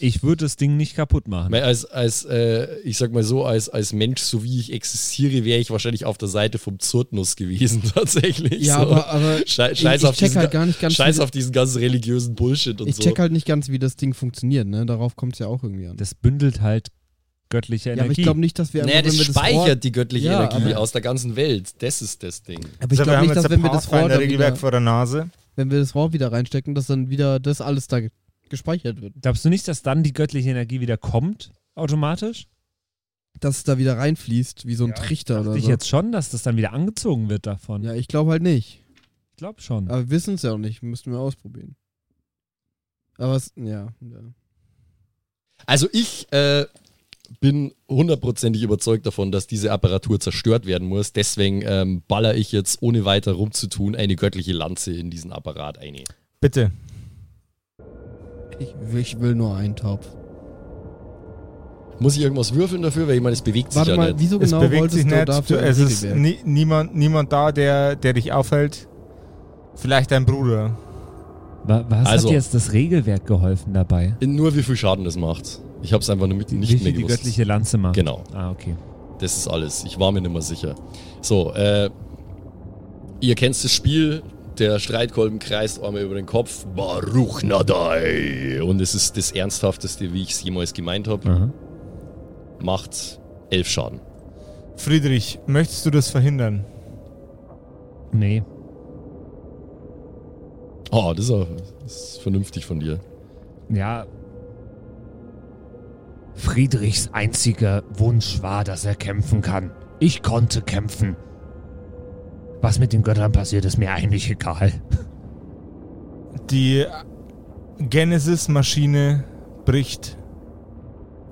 B: Ich würde das Ding nicht kaputt machen.
D: Als, als äh, ich sag mal so, als, als Mensch, so wie ich existiere, wäre ich wahrscheinlich auf der Seite vom Zurtnuss gewesen, tatsächlich.
C: Ja,
D: so.
C: aber, aber
D: Schei-
C: ich,
D: Scheiß,
C: ich
D: auf
C: check
D: diesen,
C: halt gar nicht ganz,
D: Scheiß auf diesen ganzen religiösen Bullshit und
C: ich
D: so.
C: check halt nicht ganz, wie das Ding funktioniert, ne? Darauf kommt es ja auch irgendwie an.
B: Das bündelt halt göttliche
C: Ja, aber
B: Energie.
C: ich glaube nicht, dass wir
D: naja, das
C: wenn wir das
D: speichert
C: Rohr,
D: die göttliche
C: Ja,
D: Energie
C: aber-
D: aus der ganzen Welt. Das ist das Ding.
C: aber ich
A: So,
C: glaube nicht, dass
A: ein
C: wenn wir das Rohr, wieder,
A: vor der Nase.
C: wenn wir das Rohr wieder reinstecken, dass dann wieder das alles da ge- gespeichert wird.
B: Glaubst du nicht, dass dann die göttliche Energie wieder kommt, automatisch?
C: Dass es da wieder reinfließt, wie so ein Trichter oder
B: Dachte ich
C: so.
B: jetzt schon, dass das dann wieder angezogen wird davon.
C: Ja, ich glaube halt nicht.
B: Ich glaube schon.
C: Aber wir wissen es ja auch nicht. Müssten wir ausprobieren. Aber es, ja. ja.
D: Also ich äh, bin hundertprozentig überzeugt davon, dass diese Apparatur zerstört werden muss. Deswegen ähm, baller ich jetzt, ohne weiter rumzutun, eine göttliche Lanze in diesen Apparat ein.
A: Bitte.
C: Ich, ich will nur einen Topf.
D: Muss ich irgendwas würfeln dafür? Weil ich meine, es bewegt sich
C: Warte
D: ja
C: mal,
D: nicht.
C: wieso
A: es
C: genau
A: bewegt
C: wolltest
A: sich
C: du
A: nicht.
C: dafür
A: Du, es ist nie, niemand, niemand da, der, der dich aufhält. Vielleicht dein Bruder.
B: Wa- Was
D: Also-
B: hat dir jetzt das Regelwerk geholfen dabei?
D: Nur wie viel Schaden das macht. Ich habe es einfach nur mit, nicht
B: Wie
D: mehr
B: viel die
D: gewusst.
B: göttliche Lanze macht?
D: Genau.
B: Ah, okay.
D: Das ist alles. Ich war mir nicht mehr sicher. So, äh, ihr kennt das Spiel. Der Streitkolben kreist einmal über den Kopf. Baruch Nadai. Und es ist das Ernsthafteste, wie ich es jemals gemeint habe. Macht elf Schaden.
A: Friedrich, möchtest du das verhindern?
B: Nee.
D: Oh, das ist, auch, das ist vernünftig von dir.
B: Ja. Friedrichs einziger Wunsch war, dass er kämpfen kann. Ich konnte kämpfen. Was mit den Göttern passiert, ist mir eigentlich egal.
A: Die Genesis-Maschine bricht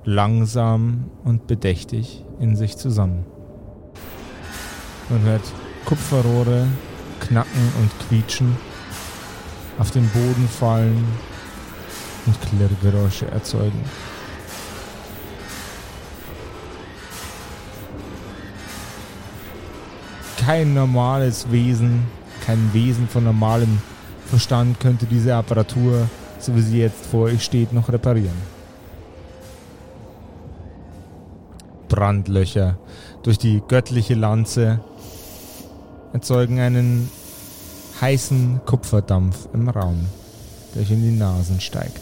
A: langsam und bedächtig in sich zusammen. Man hört Kupferrohre knacken und quietschen, auf den Boden fallen und Klirrgeräusche erzeugen. Kein normales Wesen, kein Wesen von normalem Verstand könnte diese Apparatur, so wie sie jetzt vor euch steht, noch reparieren. Brandlöcher durch die göttliche Lanze erzeugen einen heißen Kupferdampf im Raum, der euch in die Nasen steigt.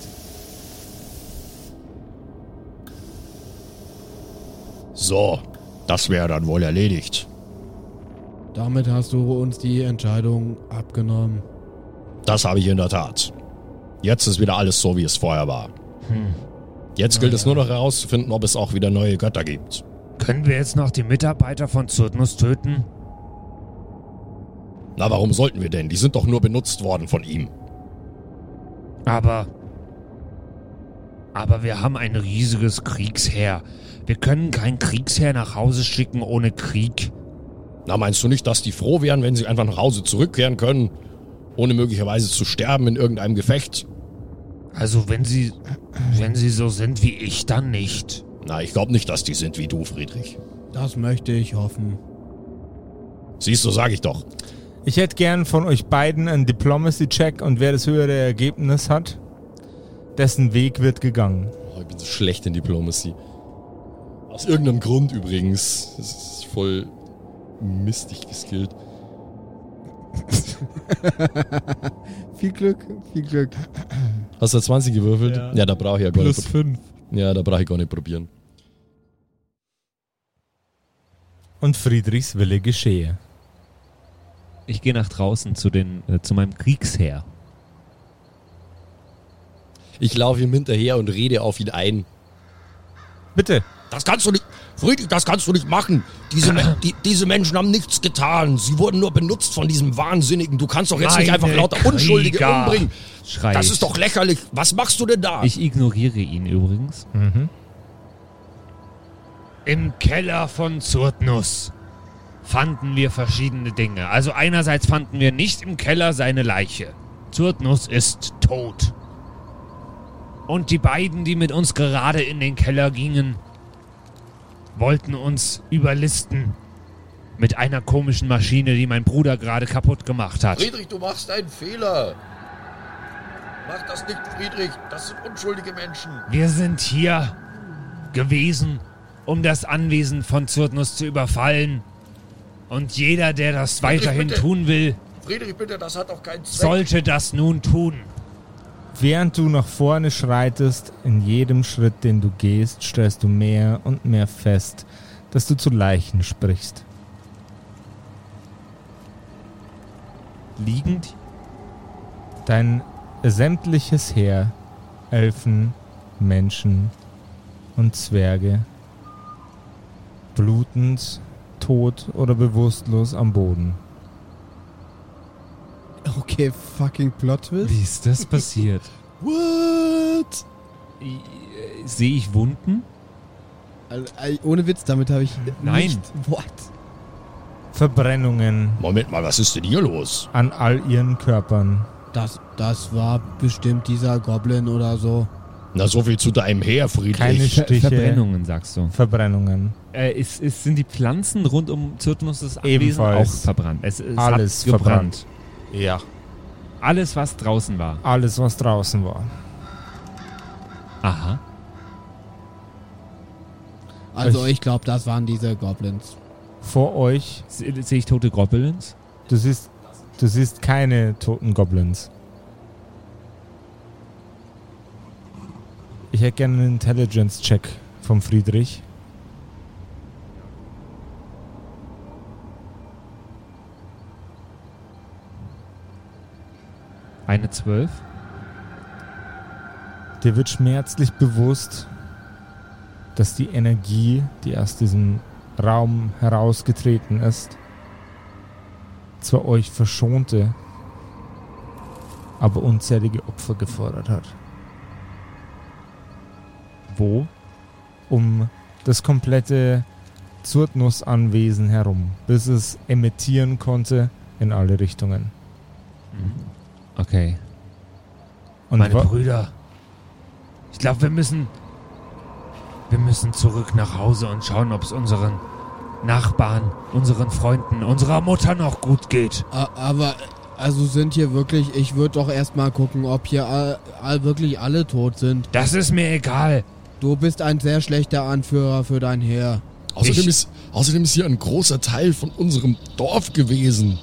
E: So, das wäre dann wohl erledigt.
C: Damit hast du uns die Entscheidung abgenommen.
E: Das habe ich in der Tat. Jetzt ist wieder alles so, wie es vorher war. Jetzt gilt es nur noch herauszufinden, ob es auch wieder neue Götter gibt.
B: Können wir jetzt noch die Mitarbeiter von Zyrtnus töten?
E: Na, warum sollten wir denn? Die sind doch nur benutzt worden von ihm.
B: Aber. Aber wir haben ein riesiges Kriegsheer. Wir können kein Kriegsheer nach Hause schicken ohne Krieg.
E: Na, meinst du nicht, dass die froh wären, wenn sie einfach nach Hause zurückkehren können, ohne möglicherweise zu sterben in irgendeinem Gefecht?
B: Also wenn sie. wenn sie so sind wie ich, dann nicht.
E: Na, ich glaube nicht, dass die sind wie du, Friedrich.
C: Das möchte ich hoffen.
E: Siehst du, sag ich doch.
A: Ich hätte gern von euch beiden einen Diplomacy-Check und wer das höhere Ergebnis hat, dessen Weg wird gegangen.
D: Oh, ich bin so schlecht in Diplomacy. Aus irgendeinem Grund übrigens. Das ist voll mistig geskillt.
C: Viel Glück, viel Glück.
D: Hast du 20 gewürfelt?
A: Ja.
D: Ja, da brauche ich ja gar
A: Plus
D: nicht.
A: 5.
D: Ja, da brauche ich gar nicht probieren.
A: Und Friedrichs Wille geschehe.
B: Ich gehe nach draußen zu, den, äh, zu meinem Kriegsheer.
D: Ich laufe ihm hinterher und rede auf ihn ein.
A: Bitte,
E: Das kannst du nicht. Friedrich, das kannst du nicht machen. Diese, die, diese Menschen haben nichts getan. Sie wurden nur benutzt von diesem Wahnsinnigen. Du kannst doch jetzt nicht
B: Meine
E: einfach lauter Unschuldige
B: Krieger,
E: umbringen.
B: Schrei
E: Das ist doch lächerlich. Was machst du denn da?
B: Ich ignoriere ihn übrigens. Im Keller von Zurtnus fanden wir verschiedene Dinge. Also einerseits fanden wir nicht im Keller seine Leiche. Zurtnus ist tot. Und die beiden, die mit uns gerade in den Keller gingen, wollten uns überlisten. Mit einer komischen Maschine, die mein Bruder gerade kaputt gemacht hat.
E: Friedrich, du machst einen Fehler. Mach das nicht, Friedrich. Das sind unschuldige Menschen.
B: Wir sind hier gewesen, um das Anwesen von Zurtnus zu überfallen. Und jeder, der das weiterhin
E: bitte.
B: tun will,
E: Friedrich, bitte, das hat doch keinen Zweck.
B: sollte das nun tun.
A: Während du nach vorne schreitest, in jedem Schritt, den du gehst, stellst du mehr und mehr fest, dass du zu Leichen sprichst.
B: Liegend?
A: Dein sämtliches Heer, Elfen, Menschen und Zwerge, blutend, tot oder bewusstlos am Boden.
C: Okay, fucking Plot Twist.
B: Wie ist das passiert?
D: What?
B: Äh, Sehe ich Wunden?
C: Also, ey, ohne Witz, damit habe ich
B: Nein.
C: nicht... What?
A: Verbrennungen
E: Moment mal, was ist denn hier los?
A: an all ihren Körpern.
C: Das, das war bestimmt dieser Goblin oder so.
E: Na, so viel zu deinem Heer, Friedrich.
A: Keine Stiche.
B: Verbrennungen, sagst du.
A: Verbrennungen.
B: Äh, ist, ist, sind die Pflanzen rund um Zyrtnus' Anwesen
A: Ebenfalls.
B: auch verbrannt? Es, es
A: Alles verbrannt. Ja.
B: Alles, was draußen war.
A: Alles, was draußen war.
B: Aha.
C: Also
A: Ich-
C: ich glaube, das waren diese Goblins.
A: Vor euch,
B: Se- Sehe ich tote Goblins?
A: du siehst, du siehst keine toten Goblins. Ich hätte gerne einen Intelligence-Check vom Friedrich.
F: Eine 12.
A: Dir wird schmerzlich bewusst, dass die Energie, die aus diesem Raum herausgetreten ist, zwar euch verschonte, aber unzählige Opfer gefordert hat.
F: Wo?
A: Um das komplette Zurtnus-Anwesen herum, bis es emittieren konnte in alle Richtungen.
F: Okay.
A: Und
F: Meine Brüder. Ich glaube, wir müssen. Wir müssen zurück nach Hause und schauen, ob es unseren Nachbarn, unseren Freunden, unserer Mutter noch gut geht.
C: Aber, also sind hier wirklich, ich würde doch erstmal gucken, ob hier all, all, wirklich alle tot sind.
F: Das ist mir egal.
C: Du bist ein sehr schlechter Anführer für dein Heer.
G: Außerdem
F: Ich-
G: ist, außerdem ist hier ein großer Teil von unserem Dorf gewesen.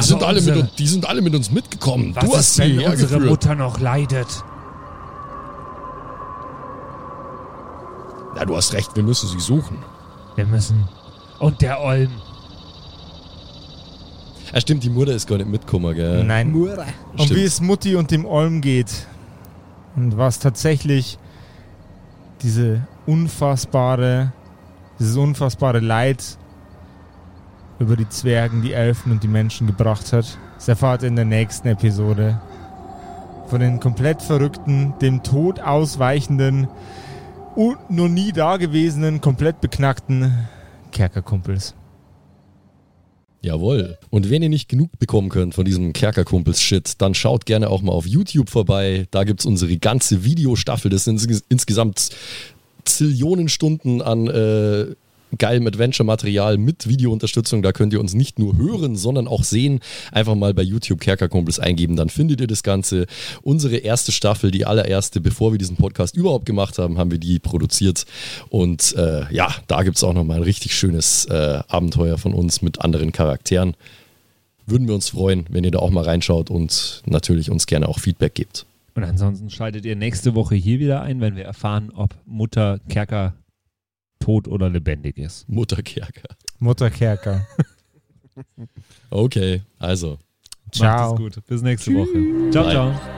G: Die, sind, alle mit,
F: unsere-
G: uns- die sind alle mit uns mitgekommen.
F: Was
G: du hast
F: ist,
G: sie
F: wenn unsere. Mutter noch leidet?
G: Ja, du hast recht, wir müssen sie suchen.
F: Wir müssen. Und der Olm.
D: Ja, stimmt, die Mutter ist gar nicht mitgekommen, gell?
A: Nein.
C: Mura.
A: Und
D: Stimmt.
A: wie es Mutti und dem Olm geht. Und was tatsächlich diese unfassbare, dieses unfassbare Leid über die Zwergen, die Elfen und die Menschen gebracht hat, das erfahrt ihr in der nächsten Episode. Von den komplett verrückten, dem Tod ausweichenden und noch nie dagewesenen, komplett beknackten Kerkerkumpels.
D: Jawohl. Und wenn ihr nicht genug bekommen könnt von diesem Kerkerkumpels-Shit, dann schaut gerne auch mal auf YouTube vorbei. Da gibt's unsere ganze Videostaffel. Das sind ins- insgesamt Zillionen Stunden an äh, geilem Adventure-Material mit Videounterstützung. Da könnt ihr uns nicht nur hören, sondern auch sehen. Einfach mal bei YouTube Kerkerkumpels eingeben, dann findet ihr das Ganze. Unsere erste Staffel, die allererste, bevor wir diesen Podcast überhaupt gemacht haben, haben wir die produziert. Und äh, ja, da gibt's auch nochmal ein richtig schönes äh, Abenteuer von uns mit anderen Charakteren. Würden wir uns freuen, wenn ihr da auch mal reinschaut und natürlich uns gerne auch Feedback gebt.
F: Und ansonsten schaltet ihr nächste Woche hier wieder ein, wenn wir erfahren, ob Mutter Kerker tot oder lebendig ist.
D: Mutterkerker.
A: Mutter Kerker.
D: Okay, also.
A: Ciao.
F: Macht es gut. Bis nächste Woche. Ciao,
D: Bye.
F: ciao.